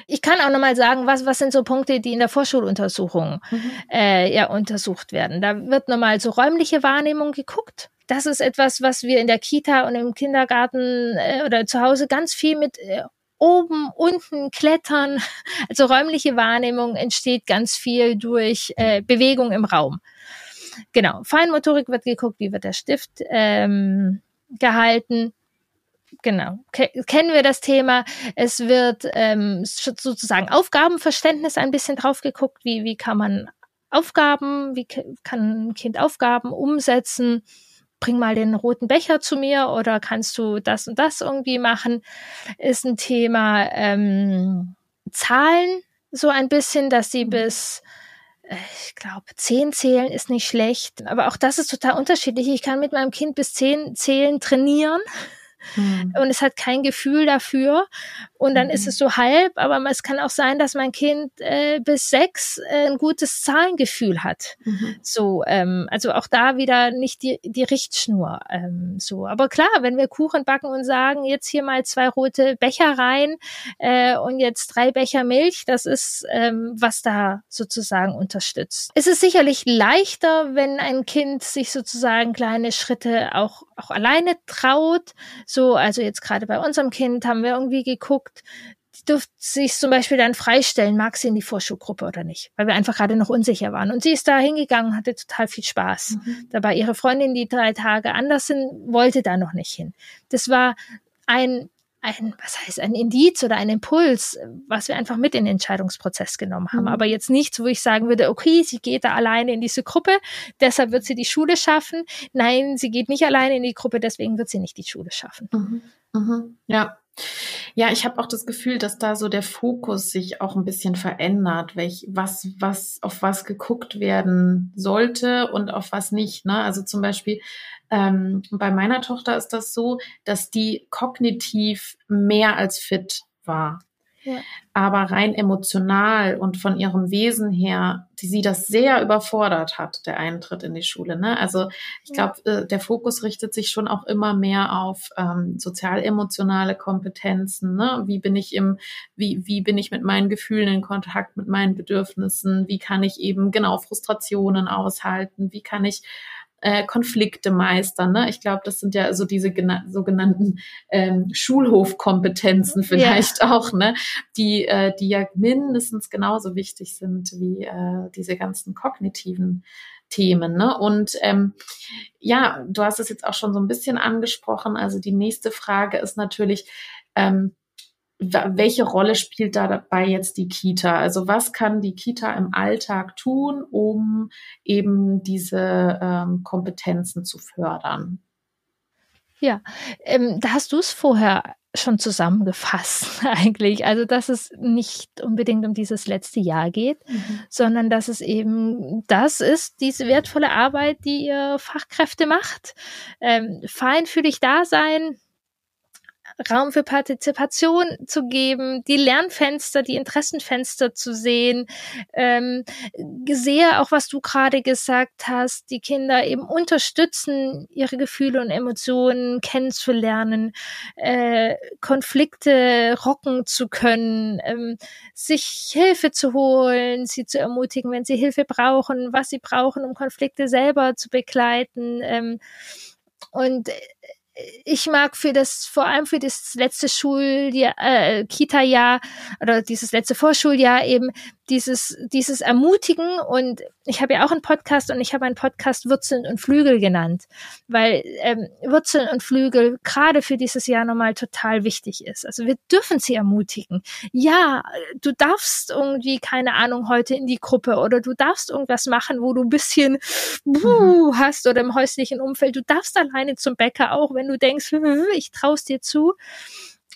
Ich kann auch nochmal sagen, was, was sind so Punkte, die in der Vorschuluntersuchung mhm. äh, ja, untersucht werden. Da wird nochmal so räumliche Wahrnehmung geguckt. Das ist etwas, was wir in der Kita und im Kindergarten äh, oder zu Hause ganz viel mit äh, oben, unten, klettern. Also räumliche Wahrnehmung entsteht ganz viel durch äh, Bewegung im Raum. Genau, Feinmotorik wird geguckt, wie wird der Stift ähm, gehalten. Genau, Ke kennen wir das Thema. Es wird ähm, sozusagen Aufgabenverständnis ein bisschen drauf geguckt, wie, wie kann man Aufgaben, wie kann ein Kind Aufgaben umsetzen. Bring mal den roten Becher zu mir oder kannst du das und das irgendwie machen, ist ein Thema. Ähm, Zahlen so ein bisschen, dass sie mhm. bis ich glaube, zehn zählen ist nicht schlecht. Aber auch das ist total unterschiedlich. Ich kann mit meinem Kind bis zehn zählen trainieren. Mhm. Und es hat kein Gefühl dafür. Und dann mhm. ist es so halb, aber es kann auch sein, dass mein Kind äh, bis sechs äh, ein gutes Zahlengefühl hat. Mhm. So, ähm, also auch da wieder nicht die, die Richtschnur. Ähm, so, aber klar, wenn wir Kuchen backen und sagen, jetzt hier mal zwei rote Becher rein äh, und jetzt drei Becher Milch, das ist, ähm, was da sozusagen unterstützt. Es ist sicherlich leichter, wenn ein Kind sich sozusagen kleine Schritte auch, auch alleine traut. So, also jetzt gerade bei unserem Kind haben wir irgendwie geguckt, die durfte sich zum Beispiel dann freistellen, mag sie in die Vorschulgruppe oder nicht, weil wir einfach gerade noch unsicher waren. Und sie ist da hingegangen, hatte total viel Spaß. Mhm. Dabei ihre Freundin, die drei Tage anders sind, wollte da noch nicht hin. Das war ein ein, was heißt, ein Indiz oder ein Impuls, was wir einfach mit in den Entscheidungsprozess genommen haben. Mhm. Aber jetzt nichts, wo ich sagen würde, okay, sie geht da alleine in diese Gruppe, deshalb wird sie die Schule schaffen. Nein, sie geht nicht alleine in die Gruppe, deswegen wird sie nicht die Schule schaffen. Mhm. Mhm. Ja, ja, ich habe auch das Gefühl, dass da so der Fokus sich auch ein bisschen verändert, welch, was, was, auf was geguckt werden sollte und auf was nicht. Ne? Also zum Beispiel ähm, bei meiner Tochter ist das so, dass die kognitiv mehr als fit war. Aber rein emotional und von ihrem Wesen her, die sie das sehr überfordert hat, der Eintritt in die Schule. Ne? Also ich glaube, äh, der Fokus richtet sich schon auch immer mehr auf ähm, sozial-emotionale Kompetenzen. Ne? Wie bin ich im, wie, wie bin ich mit meinen Gefühlen in Kontakt, mit meinen Bedürfnissen? Wie kann ich eben genau Frustrationen aushalten? Wie kann ich äh, Konflikte meistern. Ne? Ich glaube, das sind ja so diese sogenannten ähm, Schulhofkompetenzen vielleicht ja. auch, ne? die, äh, die ja mindestens genauso wichtig sind wie äh, diese ganzen kognitiven Themen. Ne? Und ähm, ja, du hast es jetzt auch schon so ein bisschen angesprochen. Also die nächste Frage ist natürlich, ähm, welche Rolle spielt dabei jetzt die Kita? Also was kann die Kita im Alltag tun, um eben diese ähm, Kompetenzen zu fördern? Ja, ähm, da hast du es vorher schon zusammengefasst eigentlich. Also dass es nicht unbedingt um dieses letzte Jahr geht, mhm. sondern dass es eben das ist, diese wertvolle Arbeit, die ihr Fachkräfte macht. Ähm, feinfühlig da sein, Raum für Partizipation zu geben, die Lernfenster, die Interessenfenster zu sehen. Ähm, sehe auch, was du gerade gesagt hast, die Kinder eben unterstützen, ihre Gefühle und Emotionen kennenzulernen, äh, Konflikte rocken zu können, ähm, sich Hilfe zu holen, sie zu ermutigen, wenn sie Hilfe brauchen, was sie brauchen, um Konflikte selber zu begleiten. Ähm, und ich mag für das, vor allem für das letzte Schuljahr, äh, Kita-Jahr oder dieses letzte Vorschuljahr eben dieses, dieses Ermutigen und ich habe ja auch einen Podcast und ich habe einen Podcast Wurzeln und Flügel genannt, weil ähm, Wurzeln und Flügel gerade für dieses Jahr nochmal total wichtig ist. Also wir dürfen sie ermutigen. Ja, du darfst irgendwie, keine Ahnung, heute in die Gruppe oder du darfst irgendwas machen, wo du ein bisschen buh mhm. hast oder im häuslichen Umfeld. Du darfst alleine zum Bäcker auch, wenn du denkst, ich traue dir zu.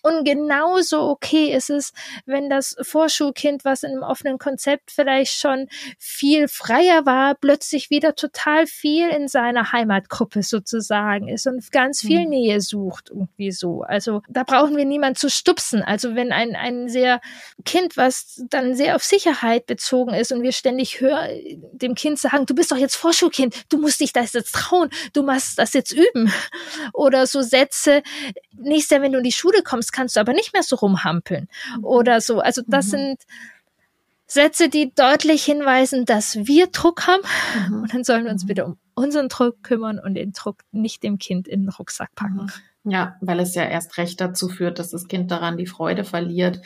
Und genauso okay ist es, wenn das Vorschulkind, was in einem offenen Konzept vielleicht schon viel freier war, plötzlich wieder total viel in seiner Heimatgruppe sozusagen ist und ganz viel mhm. Nähe sucht, irgendwie so. Also da brauchen wir niemand zu stupsen. Also wenn ein, ein sehr Kind, was dann sehr auf Sicherheit bezogen ist und wir ständig hören, dem Kind sagen, du bist doch jetzt Vorschulkind, du musst dich das jetzt trauen, du musst das jetzt üben. Oder so Sätze, nächstes Jahr, wenn du in die Schule kommst, jetzt kannst du aber nicht mehr so rumhampeln mhm. oder so. Also das mhm. sind Sätze, die deutlich hinweisen, dass wir Druck haben mhm. und dann sollen wir uns mhm. bitte um unseren Druck kümmern und den Druck nicht dem Kind in den Rucksack packen. Ja, weil es ja erst recht dazu führt, dass das Kind daran die Freude verliert.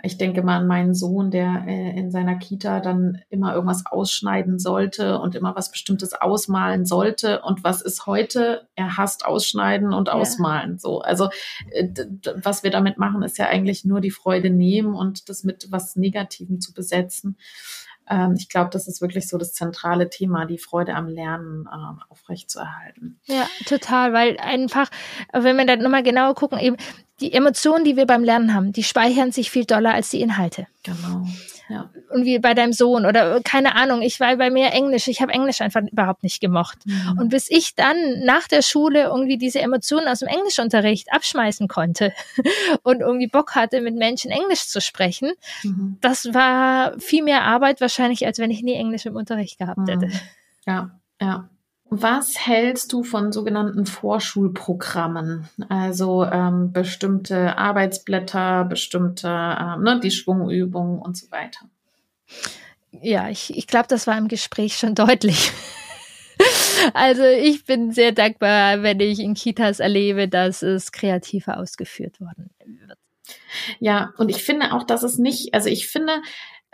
Ich denke mal an meinen Sohn, der äh, in seiner Kita dann immer irgendwas ausschneiden sollte und immer was Bestimmtes ausmalen sollte. Und was ist heute? Er hasst ausschneiden und ausmalen. Ja. So, also äh, was wir damit machen, ist ja eigentlich nur die Freude nehmen und das mit was Negativem zu besetzen. Ähm, ich glaube, das ist wirklich so das zentrale Thema, die Freude am Lernen äh, aufrechtzuerhalten. Ja, total, weil einfach, wenn wir dann nochmal genauer gucken, eben die Emotionen, die wir beim Lernen haben, die speichern sich viel doller als die Inhalte. Genau. Ja. Und wie bei deinem Sohn oder keine Ahnung, ich war bei mir Englisch, ich habe Englisch einfach überhaupt nicht gemocht. Mhm. Und bis ich dann nach der Schule irgendwie diese Emotionen aus dem Englischunterricht abschmeißen konnte und irgendwie Bock hatte, mit Menschen Englisch zu sprechen, mhm. das war viel mehr Arbeit wahrscheinlich, als wenn ich nie Englisch im Unterricht gehabt mhm. hätte. Ja, ja. Was hältst du von sogenannten Vorschulprogrammen? Also ähm, bestimmte Arbeitsblätter, bestimmte, ähm, ne, die Schwungübungen und so weiter. Ja, ich, ich glaube, das war im Gespräch schon deutlich. also ich bin sehr dankbar, wenn ich in Kitas erlebe, dass es kreativer ausgeführt worden wird. Ja, und ich finde auch, dass es nicht, also ich finde,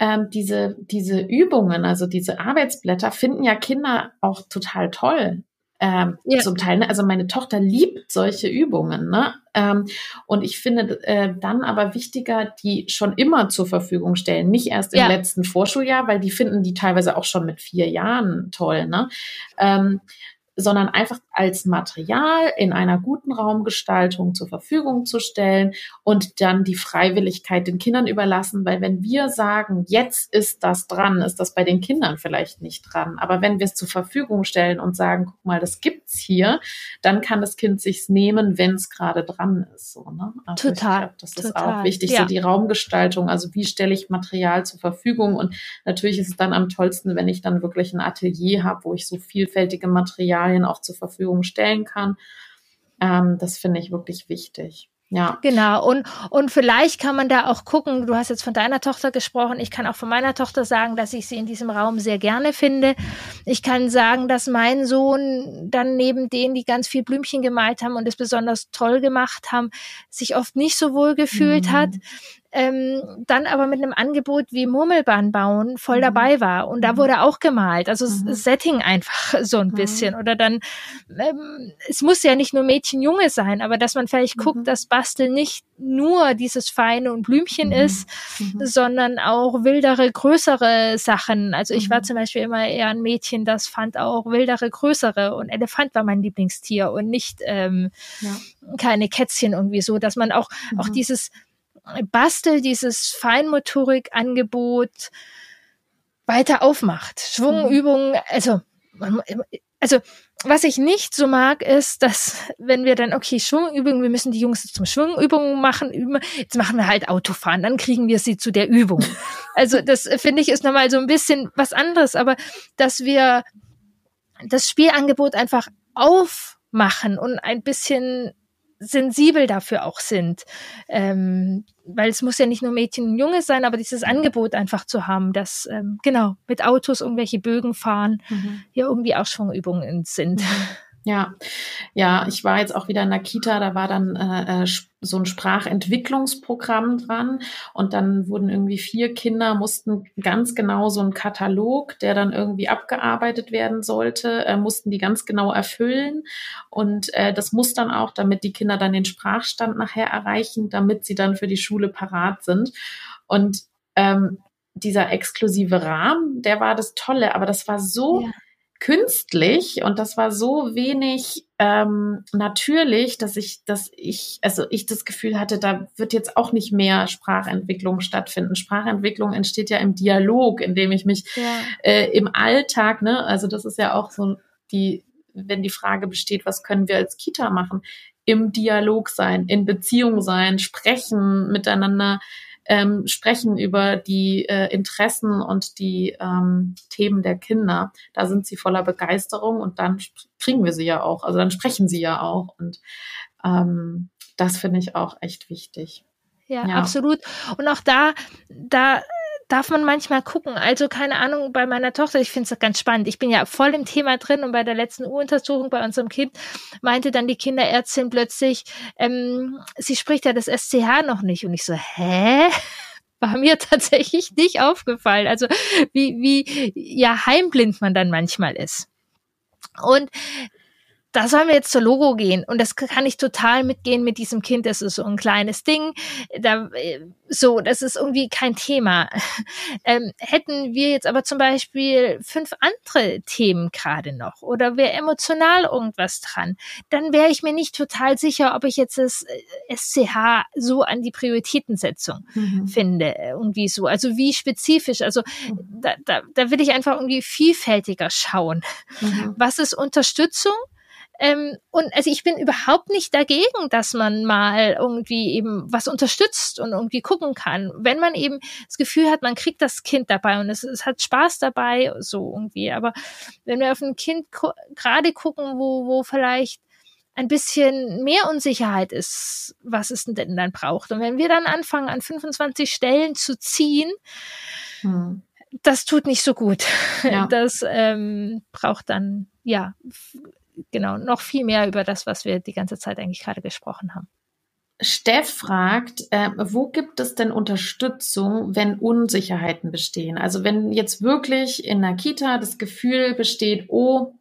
ähm, diese, diese Übungen, also diese Arbeitsblätter, finden ja Kinder auch total toll. Ähm, ja. Zum Teil, ne? also meine Tochter liebt solche Übungen, ne? Ähm, und ich finde äh, dann aber wichtiger, die schon immer zur Verfügung stellen, nicht erst im ja. letzten Vorschuljahr, weil die finden die teilweise auch schon mit vier Jahren toll, ne? Ähm, sondern einfach als Material in einer guten Raumgestaltung zur Verfügung zu stellen und dann die Freiwilligkeit den Kindern überlassen, weil wenn wir sagen, jetzt ist das dran, ist das bei den Kindern vielleicht nicht dran. Aber wenn wir es zur Verfügung stellen und sagen, guck mal, das gibt's hier, dann kann das Kind sich's nehmen, wenn es gerade dran ist. So, ne? Also total. Glaub, das total. ist auch wichtig, ja. so die Raumgestaltung. Also wie stelle ich Material zur Verfügung? Und natürlich ist es dann am tollsten, wenn ich dann wirklich ein Atelier habe, wo ich so vielfältige Materialien Materialien auch zur Verfügung stellen kann. Ähm, das finde ich wirklich wichtig. Ja. Genau. Und, und vielleicht kann man da auch gucken, du hast jetzt von deiner Tochter gesprochen. Ich kann auch von meiner Tochter sagen, dass ich sie in diesem Raum sehr gerne finde. Ich kann sagen, dass mein Sohn dann neben denen, die ganz viel Blümchen gemalt haben und es besonders toll gemacht haben, sich oft nicht so wohl gefühlt mhm. hat ähm, dann aber mit einem Angebot wie Murmelbahn bauen voll mhm. dabei war. Und da mhm. wurde auch gemalt. Also mhm. Setting einfach so ein mhm. bisschen. Oder dann, ähm, es muss ja nicht nur Mädchen, Junge sein, aber dass man vielleicht guckt, mhm. dass Basteln nicht nur dieses Feine und Blümchen mhm. ist, sondern auch wildere, größere Sachen. Also ich war zum Beispiel immer eher ein Mädchen, das fand auch wildere, größere. Und Elefant war mein Lieblingstier und nicht ähm, ja. keine Kätzchen irgendwie so, dass man auch, auch dieses Bastel, dieses Feinmotorik-Angebot weiter aufmacht. Schwungübungen, also, also was ich nicht so mag, ist, dass wenn wir dann, okay, Schwungübungen, wir müssen die Jungs zum Schwungübungen machen, üben, jetzt machen wir halt Autofahren, dann kriegen wir sie zu der Übung. Also das finde ich ist nochmal so ein bisschen was anderes, aber dass wir das Spielangebot einfach aufmachen und ein bisschen sensibel dafür auch sind. Ähm, weil es muss ja nicht nur Mädchen und Junge sein, aber dieses Angebot einfach zu haben, dass ähm, genau mit Autos irgendwelche Bögen fahren, mhm. ja irgendwie auch Schwungübungen sind. Mhm. Ja, ja, ich war jetzt auch wieder in der Kita, da war dann äh, äh so ein Sprachentwicklungsprogramm dran und dann wurden irgendwie vier Kinder, mussten ganz genau so einen Katalog, der dann irgendwie abgearbeitet werden sollte, äh, mussten die ganz genau erfüllen und äh, das muss dann auch, damit die Kinder dann den Sprachstand nachher erreichen, damit sie dann für die Schule parat sind. Und ähm, dieser exklusive Rahmen, der war das Tolle, aber das war so ja künstlich und das war so wenig ähm, natürlich, dass ich, dass ich, also ich das Gefühl hatte, da wird jetzt auch nicht mehr Sprachentwicklung stattfinden. Sprachentwicklung entsteht ja im Dialog, in dem ich mich ja. äh, im Alltag, ne, also das ist ja auch so die, wenn die Frage besteht, was können wir als Kita machen, im Dialog sein, in Beziehung sein, sprechen, miteinander ähm, sprechen über die äh, Interessen und die ähm, Themen der Kinder. Da sind sie voller Begeisterung und dann kriegen wir sie ja auch. Also dann sprechen sie ja auch. Und ähm, das finde ich auch echt wichtig. Ja, ja, absolut. Und auch da, da darf man manchmal gucken. Also keine Ahnung, bei meiner Tochter, ich finde es ganz spannend. Ich bin ja voll im Thema drin und bei der letzten U-Untersuchung bei unserem Kind meinte dann die Kinderärztin plötzlich, ähm, sie spricht ja das SCH noch nicht. Und ich so, hä? War mir tatsächlich nicht aufgefallen. Also wie, wie ja heimblind man dann manchmal ist. Und da sollen wir jetzt zur Logo gehen und das kann ich total mitgehen mit diesem Kind. Das ist so ein kleines Ding. Da, äh, so, das ist irgendwie kein Thema. Ähm, hätten wir jetzt aber zum Beispiel fünf andere Themen gerade noch oder wäre emotional irgendwas dran, dann wäre ich mir nicht total sicher, ob ich jetzt das SCH äh, so an die Prioritätensetzung mhm. finde. Irgendwie so. Also wie spezifisch. Also mhm. da, da, da will ich einfach irgendwie vielfältiger schauen. Mhm. Was ist Unterstützung? Ähm, und also ich bin überhaupt nicht dagegen, dass man mal irgendwie eben was unterstützt und irgendwie gucken kann. Wenn man eben das Gefühl hat, man kriegt das Kind dabei und es, es hat Spaß dabei, so irgendwie. Aber wenn wir auf ein Kind gu gerade gucken, wo, wo vielleicht ein bisschen mehr Unsicherheit ist, was es denn dann braucht. Und wenn wir dann anfangen, an 25 Stellen zu ziehen, hm. das tut nicht so gut. Ja. Das ähm, braucht dann, ja, genau, noch viel mehr über das, was wir die ganze Zeit eigentlich gerade gesprochen haben. Steff fragt, äh, wo gibt es denn Unterstützung, wenn Unsicherheiten bestehen? Also wenn jetzt wirklich in der Kita das Gefühl besteht, oh,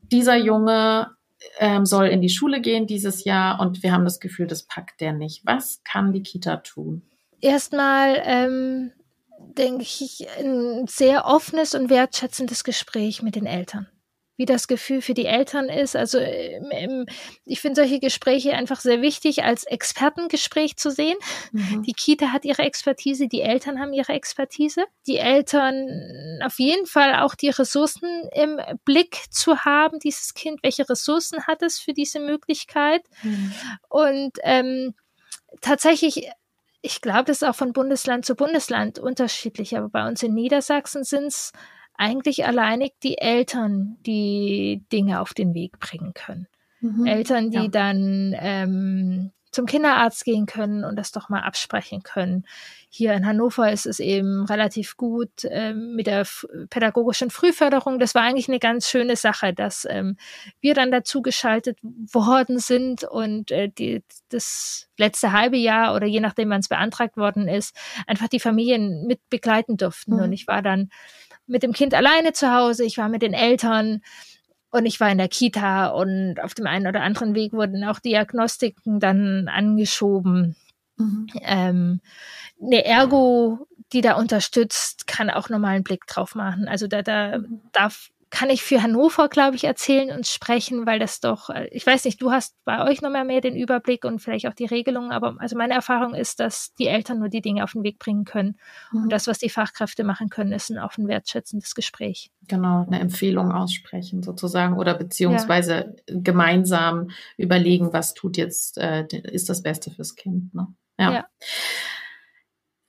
dieser Junge ähm, soll in die Schule gehen dieses Jahr und wir haben das Gefühl, das packt der nicht. Was kann die Kita tun? Erstmal ähm, denke ich, ein sehr offenes und wertschätzendes Gespräch mit den Eltern wie das Gefühl für die Eltern ist. Also im, ich finde solche Gespräche einfach sehr wichtig, als Expertengespräch zu sehen. Mhm. Die Kita hat ihre Expertise, die Eltern haben ihre Expertise. Die Eltern auf jeden Fall auch die Ressourcen im Blick zu haben, dieses Kind, welche Ressourcen hat es für diese Möglichkeit. Mhm. Und ähm, tatsächlich ich glaube, das ist auch von Bundesland zu Bundesland unterschiedlich, aber bei uns in Niedersachsen sind es eigentlich alleinig die Eltern, die Dinge auf den Weg bringen können. Mhm. Eltern, die ja. dann ähm, zum Kinderarzt gehen können und das doch mal absprechen können. Hier in Hannover ist es eben relativ gut ähm, mit der pädagogischen Frühförderung. Das war eigentlich eine ganz schöne Sache, dass ähm, wir dann dazu geschaltet worden sind und äh, die, das letzte halbe Jahr oder je nachdem, wann es beantragt worden ist, einfach die Familien mit begleiten durften. Mhm. Und ich war dann mit dem Kind alleine zu Hause, ich war mit den Eltern und ich war in der Kita und auf dem einen oder anderen Weg wurden auch Diagnostiken dann angeschoben. Mhm. Ähm, eine Ergo, die da unterstützt, kann auch nochmal einen Blick drauf machen. Also da, da darf kann ich für Hannover, glaube ich, erzählen und sprechen, weil das doch, äh, ich weiß nicht, du hast bei euch nochmal mehr den Überblick und vielleicht auch die Regelungen, aber also meine Erfahrung ist, dass die Eltern nur die Dinge auf den Weg bringen können. Mhm. Und das, was die Fachkräfte machen können, ist ein offen wertschätzendes Gespräch. Genau, eine Empfehlung aussprechen sozusagen oder beziehungsweise ja. gemeinsam überlegen, was tut jetzt, äh, ist das Beste fürs Kind. Ne? ja. ja.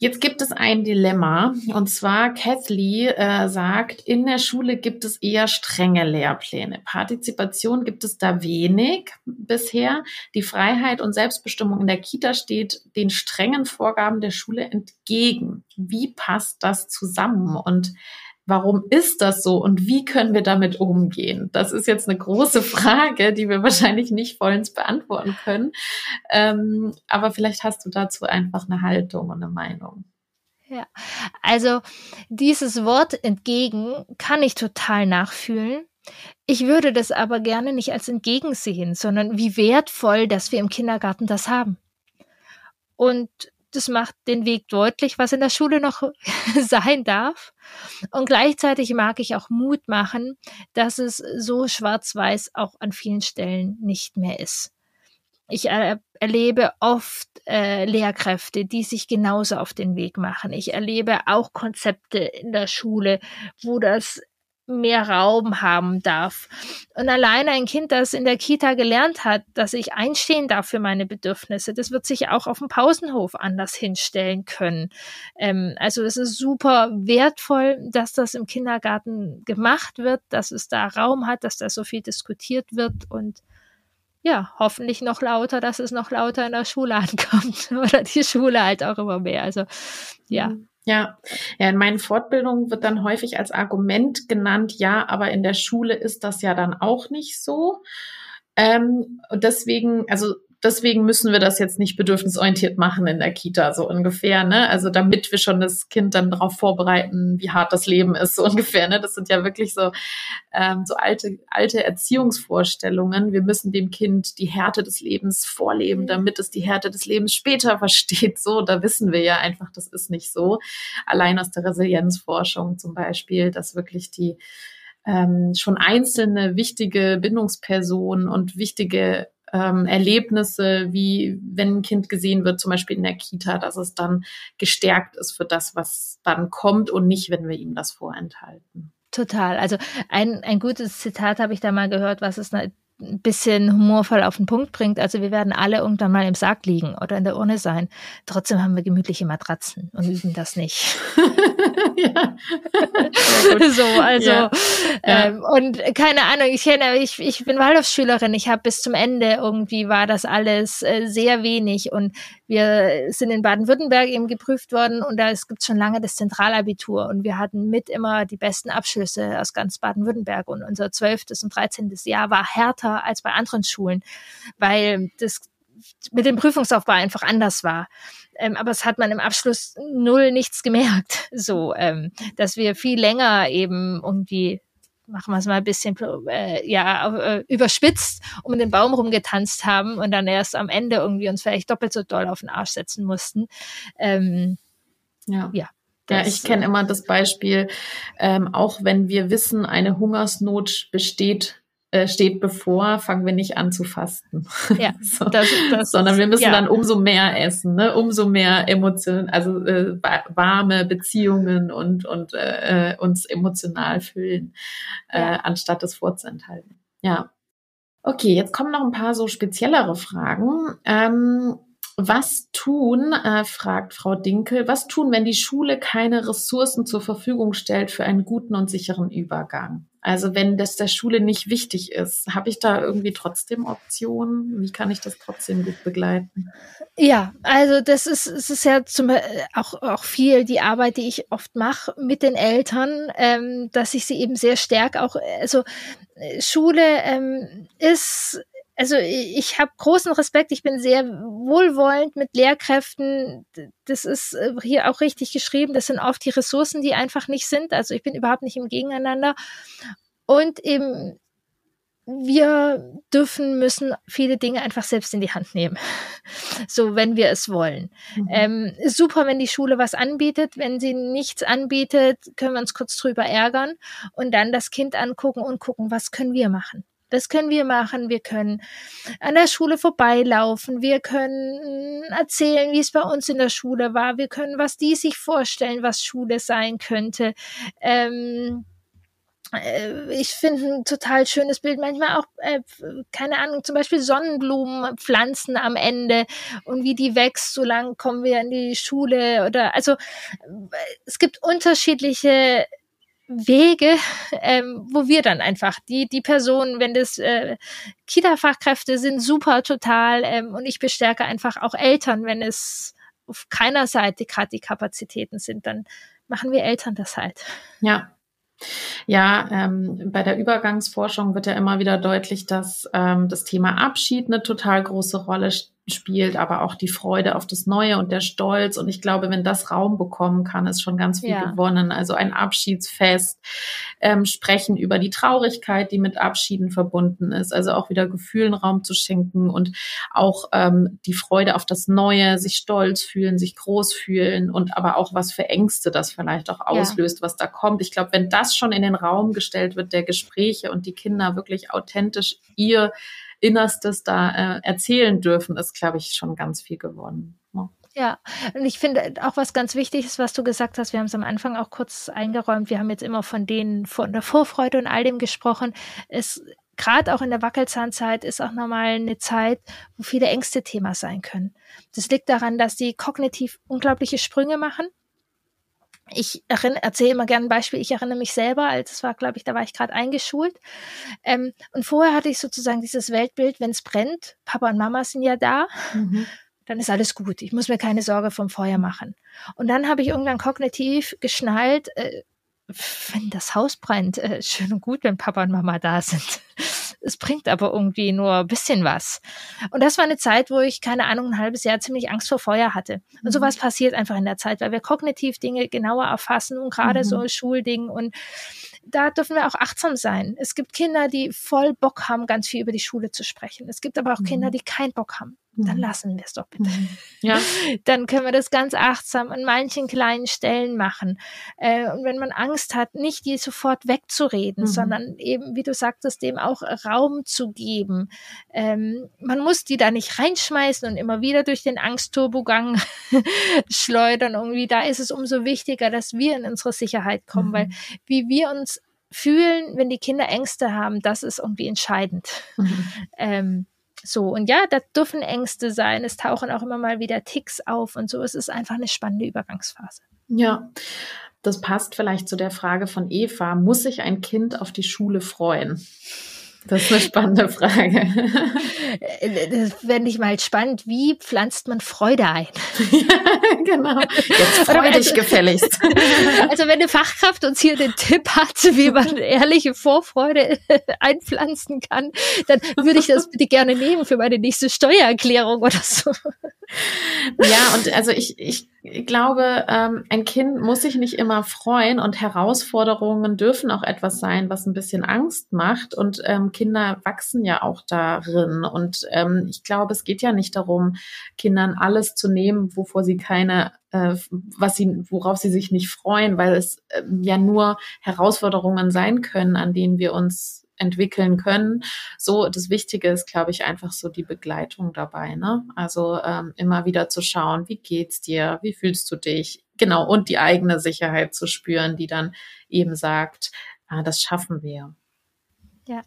Jetzt gibt es ein Dilemma und zwar Kathleen äh, sagt, in der Schule gibt es eher strenge Lehrpläne. Partizipation gibt es da wenig bisher. Die Freiheit und Selbstbestimmung in der Kita steht den strengen Vorgaben der Schule entgegen. Wie passt das zusammen und Warum ist das so und wie können wir damit umgehen? Das ist jetzt eine große Frage, die wir wahrscheinlich nicht vollends beantworten können. Ähm, aber vielleicht hast du dazu einfach eine Haltung und eine Meinung. Ja, also dieses Wort entgegen kann ich total nachfühlen. Ich würde das aber gerne nicht als entgegensehen, sondern wie wertvoll, dass wir im Kindergarten das haben. Und das macht den Weg deutlich, was in der Schule noch sein darf. Und gleichzeitig mag ich auch Mut machen, dass es so schwarz-weiß auch an vielen Stellen nicht mehr ist. Ich er erlebe oft äh, Lehrkräfte, die sich genauso auf den Weg machen. Ich erlebe auch Konzepte in der Schule, wo das mehr Raum haben darf. Und alleine ein Kind, das in der Kita gelernt hat, dass ich einstehen darf für meine Bedürfnisse, das wird sich auch auf dem Pausenhof anders hinstellen können. Ähm, also es ist super wertvoll, dass das im Kindergarten gemacht wird, dass es da Raum hat, dass da so viel diskutiert wird und ja, hoffentlich noch lauter, dass es noch lauter in der Schule ankommt oder die Schule halt auch immer mehr. Also ja. Mhm. Ja, ja, in meinen Fortbildungen wird dann häufig als Argument genannt, ja, aber in der Schule ist das ja dann auch nicht so. Ähm, und deswegen, also deswegen müssen wir das jetzt nicht bedürfnisorientiert machen in der Kita, so ungefähr, ne? Also damit wir schon das Kind dann darauf vorbereiten, wie hart das Leben ist, so ungefähr, ne? Das sind ja wirklich so, ähm, so alte, alte Erziehungsvorstellungen. Wir müssen dem Kind die Härte des Lebens vorleben, mhm. damit es die Härte des Lebens später versteht. So, da wissen wir ja einfach, das ist nicht so. Allein aus der Resilienzforschung zum Beispiel, dass wirklich die ähm, schon einzelne wichtige Bindungspersonen und wichtige ähm, Erlebnisse, wie wenn ein Kind gesehen wird, zum Beispiel in der Kita, dass es dann gestärkt ist für das, was dann kommt und nicht, wenn wir ihm das vorenthalten. Total. Also ein, ein gutes Zitat habe ich da mal gehört, was es ein bisschen humorvoll auf den Punkt bringt. Also wir werden alle irgendwann mal im Sarg liegen oder in der Urne sein. Trotzdem haben wir gemütliche Matratzen und üben das nicht. ja. so, also ja. Ähm, und keine Ahnung, ich kenne, ich, ich bin Waldorfschülerin, ich habe bis zum Ende irgendwie war das alles äh, sehr wenig und wir sind in Baden-Württemberg eben geprüft worden und da gibt schon lange das Zentralabitur und wir hatten mit immer die besten Abschlüsse aus ganz Baden-Württemberg und unser zwölftes und dreizehntes Jahr war härter als bei anderen Schulen, weil das mit dem Prüfungsaufbau einfach anders war. Ähm, aber es hat man im Abschluss null nichts gemerkt, so, ähm, dass wir viel länger eben irgendwie machen wir es mal ein bisschen äh, ja äh, überspitzt um den Baum rumgetanzt haben und dann erst am Ende irgendwie uns vielleicht doppelt so doll auf den Arsch setzen mussten. Ähm, ja. ja. Das, ja, ich kenne immer das Beispiel, ähm, auch wenn wir wissen, eine Hungersnot besteht, äh, steht bevor, fangen wir nicht an zu fasten. Ja, so. das, das, sondern wir müssen ja. dann umso mehr essen, ne? umso mehr Emotionen, also äh, warme Beziehungen und, und äh, äh, uns emotional füllen, äh, ja. anstatt es vorzuenthalten. Ja. Okay, jetzt kommen noch ein paar so speziellere Fragen. Ähm, was tun, äh, fragt Frau Dinkel, was tun, wenn die Schule keine Ressourcen zur Verfügung stellt für einen guten und sicheren Übergang? Also wenn das der Schule nicht wichtig ist, habe ich da irgendwie trotzdem Optionen? Wie kann ich das trotzdem gut begleiten? Ja, also das ist, es ist ja zum, auch, auch viel die Arbeit, die ich oft mache mit den Eltern, ähm, dass ich sie eben sehr stark auch, also Schule ähm, ist also ich habe großen Respekt, ich bin sehr wohlwollend mit Lehrkräften. Das ist äh, hier auch richtig geschrieben. Das sind oft die Ressourcen, die einfach nicht sind. Also ich bin überhaupt nicht im Gegeneinander. Und eben wir dürfen, müssen viele Dinge einfach selbst in die Hand nehmen. So, wenn wir es wollen. Mhm. Ähm, super, wenn die Schule was anbietet. Wenn sie nichts anbietet, können wir uns kurz drüber ärgern und dann das Kind angucken und gucken, was können wir machen. Das können wir machen. Wir können an der Schule vorbeilaufen. Wir können erzählen, wie es bei uns in der Schule war. Wir können, was die sich vorstellen, was Schule sein könnte. Ähm, äh, ich finde ein total schönes Bild. Manchmal auch, äh, keine Ahnung, zum Beispiel Sonnenblumen pflanzen am Ende und wie die wächst, so lang kommen wir in die Schule oder also es gibt unterschiedliche Wege, ähm, wo wir dann einfach die die Personen, wenn das äh, Kita-Fachkräfte sind, super total ähm, und ich bestärke einfach auch Eltern, wenn es auf keiner Seite gerade die Kapazitäten sind, dann machen wir Eltern das halt. Ja, ja, ähm, bei der Übergangsforschung wird ja immer wieder deutlich, dass ähm, das Thema Abschied eine total große Rolle spielt, aber auch die Freude auf das Neue und der Stolz. Und ich glaube, wenn das Raum bekommen kann, ist schon ganz viel ja. gewonnen. Also ein Abschiedsfest, ähm, sprechen über die Traurigkeit, die mit Abschieden verbunden ist, also auch wieder Gefühlen Raum zu schenken und auch ähm, die Freude auf das Neue, sich stolz fühlen, sich groß fühlen und aber auch was für Ängste das vielleicht auch auslöst, ja. was da kommt. Ich glaube, wenn das schon in den Raum gestellt wird, der Gespräche und die Kinder wirklich authentisch ihr Innerstes da äh, erzählen dürfen, ist, glaube ich, schon ganz viel gewonnen. Ne? Ja, und ich finde auch was ganz Wichtiges, was du gesagt hast, wir haben es am Anfang auch kurz eingeräumt, wir haben jetzt immer von denen, von der Vorfreude und all dem gesprochen. Es gerade auch in der Wackelzahnzeit ist auch nochmal eine Zeit, wo viele Ängste Thema sein können. Das liegt daran, dass die kognitiv unglaubliche Sprünge machen ich erzähle immer gerne ein Beispiel, ich erinnere mich selber, als es war, glaube ich, da war ich gerade eingeschult. Ähm, und vorher hatte ich sozusagen dieses Weltbild, wenn es brennt, Papa und Mama sind ja da, mhm. dann ist alles gut. Ich muss mir keine Sorge vom Feuer machen. Und dann habe ich irgendwann kognitiv geschnallt, äh, wenn das Haus brennt, äh, schön und gut, wenn Papa und Mama da sind. Es bringt aber irgendwie nur ein bisschen was. Und das war eine Zeit, wo ich, keine Ahnung, ein halbes Jahr ziemlich Angst vor Feuer hatte. Und mhm. sowas passiert einfach in der Zeit, weil wir kognitiv Dinge genauer erfassen und gerade mhm. so Schulding und da dürfen wir auch achtsam sein. Es gibt Kinder, die voll Bock haben, ganz viel über die Schule zu sprechen. Es gibt aber auch mhm. Kinder, die keinen Bock haben dann mhm. lassen wir es doch bitte. Mhm. Ja. Dann können wir das ganz achtsam an manchen kleinen Stellen machen. Äh, und wenn man Angst hat, nicht die sofort wegzureden, mhm. sondern eben, wie du sagtest, dem auch Raum zu geben. Ähm, man muss die da nicht reinschmeißen und immer wieder durch den Angstturbogang schleudern. Irgendwie da ist es umso wichtiger, dass wir in unsere Sicherheit kommen, mhm. weil wie wir uns fühlen, wenn die Kinder Ängste haben, das ist irgendwie entscheidend. Mhm. Ähm, so, und ja, da dürfen Ängste sein. Es tauchen auch immer mal wieder Ticks auf und so. Es ist einfach eine spannende Übergangsphase. Ja, das passt vielleicht zu der Frage von Eva. Muss sich ein Kind auf die Schule freuen? Das ist eine spannende Frage. Das fände ich mal spannend. Wie pflanzt man Freude ein? ja, genau. Jetzt freu dich also, gefälligst. Also wenn eine Fachkraft uns hier den Tipp hat, wie man ehrliche Vorfreude einpflanzen kann, dann würde ich das bitte gerne nehmen für meine nächste Steuererklärung oder so. Ja, und also ich, ich glaube, ähm, ein Kind muss sich nicht immer freuen und Herausforderungen dürfen auch etwas sein, was ein bisschen Angst macht. Und ähm, Kinder wachsen ja auch darin. Und ähm, ich glaube, es geht ja nicht darum, Kindern alles zu nehmen, wovor sie keine äh, was sie, worauf sie sich nicht freuen, weil es äh, ja nur Herausforderungen sein können, an denen wir uns entwickeln können. So, das Wichtige ist, glaube ich, einfach so die Begleitung dabei. Ne? Also ähm, immer wieder zu schauen, wie geht's dir, wie fühlst du dich, genau und die eigene Sicherheit zu spüren, die dann eben sagt, ah, das schaffen wir. Ja.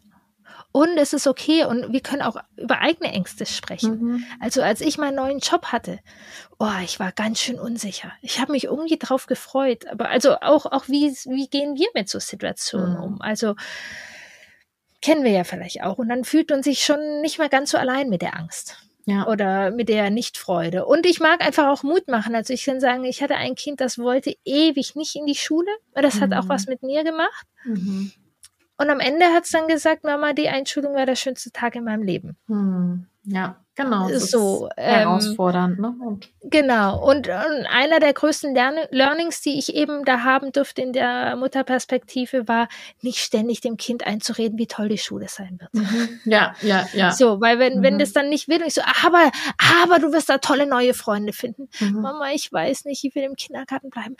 Und es ist okay und wir können auch über eigene Ängste sprechen. Mhm. Also als ich meinen neuen Job hatte, oh, ich war ganz schön unsicher. Ich habe mich irgendwie drauf gefreut. Aber also auch, auch wie, wie gehen wir mit so Situationen mhm. um? Also kennen wir ja vielleicht auch. Und dann fühlt man sich schon nicht mehr ganz so allein mit der Angst. Ja. Oder mit der Nichtfreude. Und ich mag einfach auch Mut machen. Also ich kann sagen, ich hatte ein Kind, das wollte ewig nicht in die Schule. Das mhm. hat auch mhm. was mit mir gemacht. Mhm. Und am Ende hat es dann gesagt, Mama, die Einschulung war der schönste Tag in meinem Leben. Mhm. Ja, Genau, so herausfordernd. Ähm, ne? Und genau. Und, und, einer der größten Lern Learnings, die ich eben da haben durfte in der Mutterperspektive, war, nicht ständig dem Kind einzureden, wie toll die Schule sein wird. Mhm. Ja, ja, ja. So, weil wenn, mhm. wenn das dann nicht will, ich so, aber, aber du wirst da tolle neue Freunde finden. Mhm. Mama, ich weiß nicht, ich will im Kindergarten bleiben.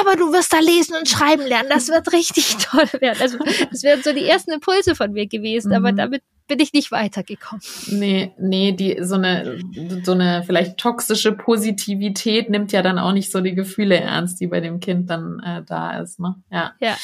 Aber du wirst da lesen und schreiben lernen. Das wird richtig toll werden. Also, das wären so die ersten Impulse von mir gewesen, aber mhm. damit bin ich nicht weitergekommen. Nee, nee, die so eine so eine vielleicht toxische Positivität nimmt ja dann auch nicht so die Gefühle ernst, die bei dem Kind dann äh, da ist, ne? Ja. ja.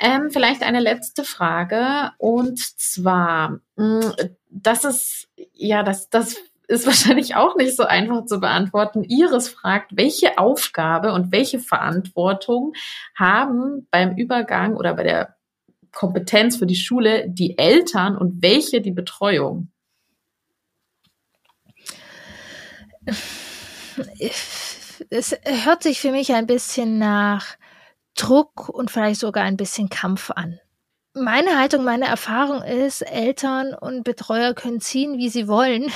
Ähm, vielleicht eine letzte Frage und zwar, mh, mm, das ist ja das das ist wahrscheinlich auch nicht so einfach zu beantworten. Iris fragt, welche Aufgabe und welche Verantwortung haben beim Übergang oder bei der Kompetenz für die Schule die Eltern und welche die Betreuung? Es hört sich für mich ein bisschen nach Druck und vielleicht sogar ein bisschen Kampf an. Meine Haltung, meine Erfahrung ist, Eltern und Betreuer können ziehen, wie sie wollen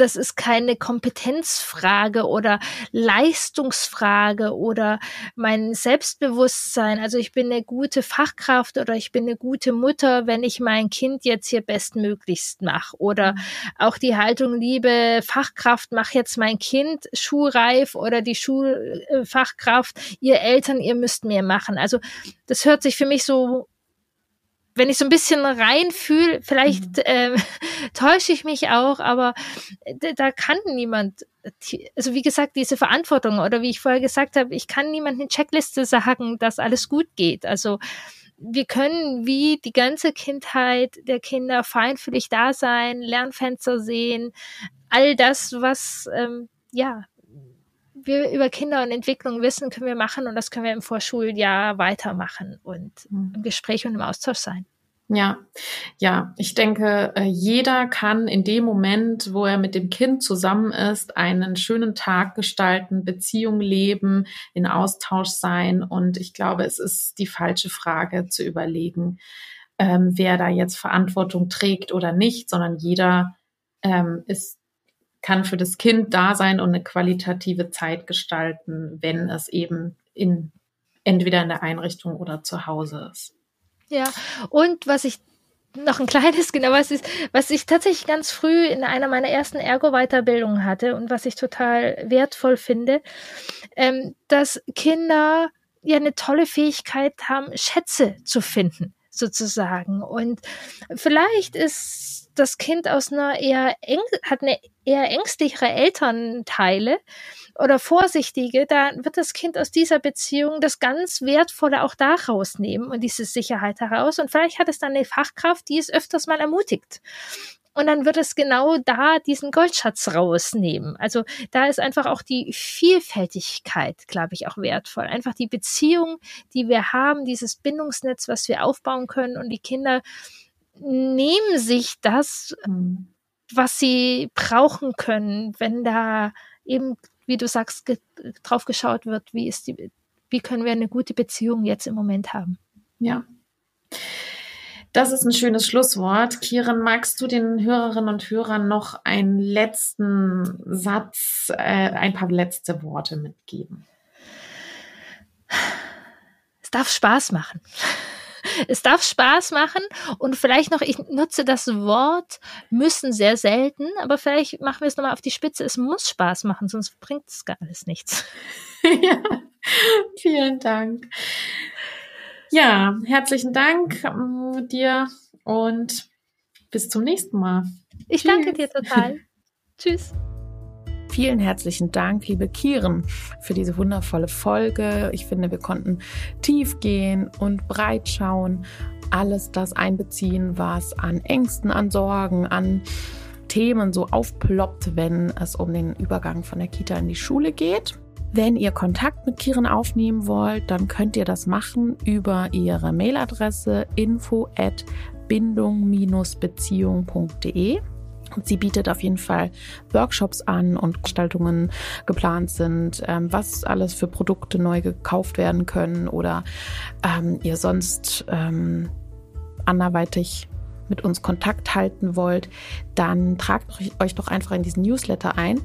das ist keine Kompetenzfrage oder Leistungsfrage oder mein Selbstbewusstsein. Also ich bin eine gute Fachkraft oder ich bin eine gute Mutter, wenn ich mein Kind jetzt hier bestmöglichst mache. Oder mhm. auch die Haltung, liebe Fachkraft, mach jetzt mein Kind schulreif oder die Schulfachkraft, ihr Eltern, ihr müsst mehr machen. Also das hört sich für mich so wenn ich so ein bisschen reinfühle, vielleicht mhm. äh, täusche ich mich auch, aber da kann niemand, also wie gesagt, diese Verantwortung oder wie ich vorher gesagt habe, ich kann niemand eine Checkliste sagen, dass alles gut geht. Also wir können wie die ganze Kindheit der Kinder feinfühlig da sein, Lernfenster sehen, all das, was ähm, ja wir über Kinder und Entwicklung wissen, können wir machen und das können wir im Vorschuljahr weitermachen und mhm. im Gespräch und im Austausch sein. Ja, ja, ich denke, äh, jeder kann in dem Moment, wo er mit dem Kind zusammen ist, einen schönen Tag gestalten, Beziehung leben, in Austausch sein. Und ich glaube, es ist die falsche Frage zu überlegen, ähm, wer da jetzt Verantwortung trägt oder nicht, sondern jeder ähm, ist kann für das Kind da sein und eine qualitative Zeit gestalten, wenn es eben in entweder in der Einrichtung oder zu Hause ist. Ja, und was ich noch ein kleines, genau, was ist, was ich tatsächlich ganz früh in einer meiner ersten Ergo-Weiterbildungen hatte und was ich total wertvoll finde, ähm, dass Kinder ja eine tolle Fähigkeit haben, Schätze zu finden, sozusagen. Und vielleicht ist das Kind aus einer eher eng, hat eine eher ängstlichere Elternteile oder vorsichtige, dann wird das Kind aus dieser Beziehung das ganz Wertvolle auch da rausnehmen und diese Sicherheit heraus. Und vielleicht hat es dann eine Fachkraft, die es öfters mal ermutigt. Und dann wird es genau da diesen Goldschatz rausnehmen. Also da ist einfach auch die Vielfältigkeit, glaube ich, auch wertvoll. Einfach die Beziehung, die wir haben, dieses Bindungsnetz, was wir aufbauen können und die Kinder nehmen sich das, mhm. was sie brauchen können, wenn da eben, wie du sagst, drauf geschaut wird, wie ist die, wie können wir eine gute Beziehung jetzt im Moment haben. Ja. Das ist ein schönes Schlusswort. Kiran, magst du den Hörerinnen und Hörern noch einen letzten Satz, äh, ein paar letzte Worte mitgeben? Es darf Spaß machen es darf Spaß machen und vielleicht noch, ich nutze das Wort müssen sehr selten, aber vielleicht machen wir es nochmal auf die Spitze. Es muss Spaß machen, sonst bringt es gar alles nichts. ja, vielen Dank. Ja, herzlichen Dank äh, dir und bis zum nächsten Mal. Ich Tschüss. danke dir total. Tschüss. Vielen herzlichen Dank, liebe Kieren, für diese wundervolle Folge. Ich finde, wir konnten tief gehen und breit schauen, alles das einbeziehen, was an Ängsten, an Sorgen, an Themen so aufploppt, wenn es um den Übergang von der Kita in die Schule geht. Wenn ihr Kontakt mit Kieren aufnehmen wollt, dann könnt ihr das machen über ihre Mailadresse info at bindung-beziehung.de. Sie bietet auf jeden Fall Workshops an und Gestaltungen geplant sind, ähm, was alles für Produkte neu gekauft werden können oder ähm, ihr sonst ähm, anderweitig mit uns Kontakt halten wollt, dann tragt euch doch einfach in diesen Newsletter ein.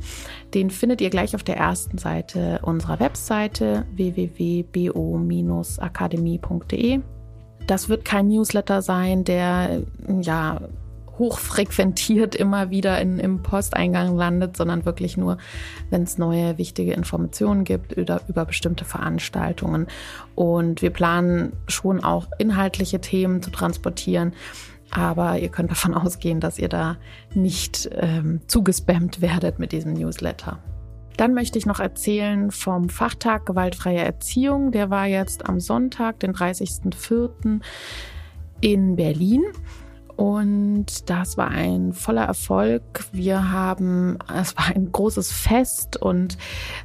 Den findet ihr gleich auf der ersten Seite unserer Webseite www.bo-akademie.de. Das wird kein Newsletter sein, der ja hochfrequentiert immer wieder in, im Posteingang landet, sondern wirklich nur, wenn es neue wichtige Informationen gibt über, über bestimmte Veranstaltungen. Und wir planen schon auch inhaltliche Themen zu transportieren. Aber ihr könnt davon ausgehen, dass ihr da nicht ähm, zugespammt werdet mit diesem Newsletter. Dann möchte ich noch erzählen vom Fachtag gewaltfreie Erziehung. Der war jetzt am Sonntag, den 30.04. in Berlin. Und das war ein voller Erfolg. Wir haben, es war ein großes Fest und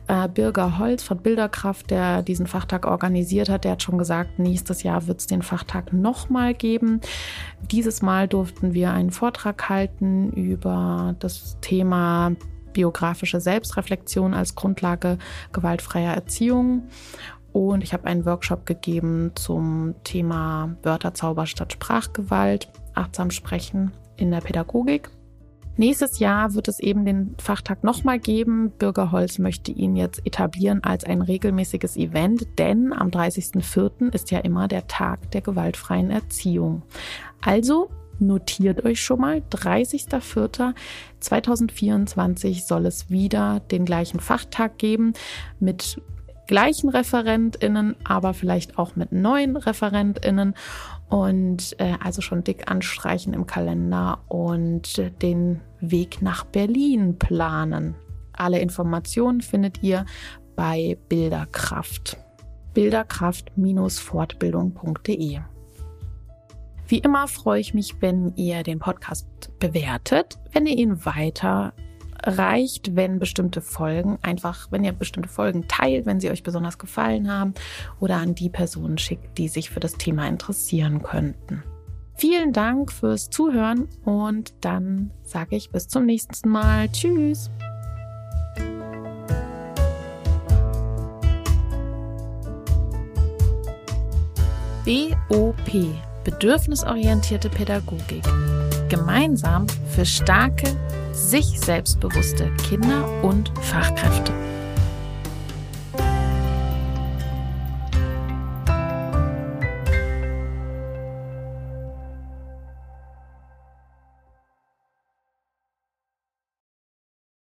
äh, Birger Holz von Bilderkraft, der diesen Fachtag organisiert hat, der hat schon gesagt, nächstes Jahr wird es den Fachtag nochmal geben. Dieses Mal durften wir einen Vortrag halten über das Thema biografische Selbstreflexion als Grundlage gewaltfreier Erziehung. Und ich habe einen Workshop gegeben zum Thema Wörterzauber statt Sprachgewalt achtsam sprechen in der Pädagogik. Nächstes Jahr wird es eben den Fachtag nochmal geben. Bürgerholz möchte ihn jetzt etablieren als ein regelmäßiges Event, denn am 30.04. ist ja immer der Tag der gewaltfreien Erziehung. Also notiert euch schon mal, 30.04.2024 soll es wieder den gleichen Fachtag geben mit gleichen ReferentInnen, aber vielleicht auch mit neuen ReferentInnen und äh, also schon dick anstreichen im Kalender und den Weg nach Berlin planen. Alle Informationen findet ihr bei Bilderkraft. Bilderkraft-fortbildung.de. Wie immer freue ich mich, wenn ihr den Podcast bewertet, wenn ihr ihn weiter reicht, wenn bestimmte Folgen einfach, wenn ihr bestimmte Folgen teilt, wenn sie euch besonders gefallen haben oder an die Personen schickt, die sich für das Thema interessieren könnten. Vielen Dank fürs Zuhören und dann sage ich bis zum nächsten Mal. Tschüss. BOP Bedürfnisorientierte Pädagogik. Gemeinsam für starke sich selbstbewusste Kinder und Fachkräfte.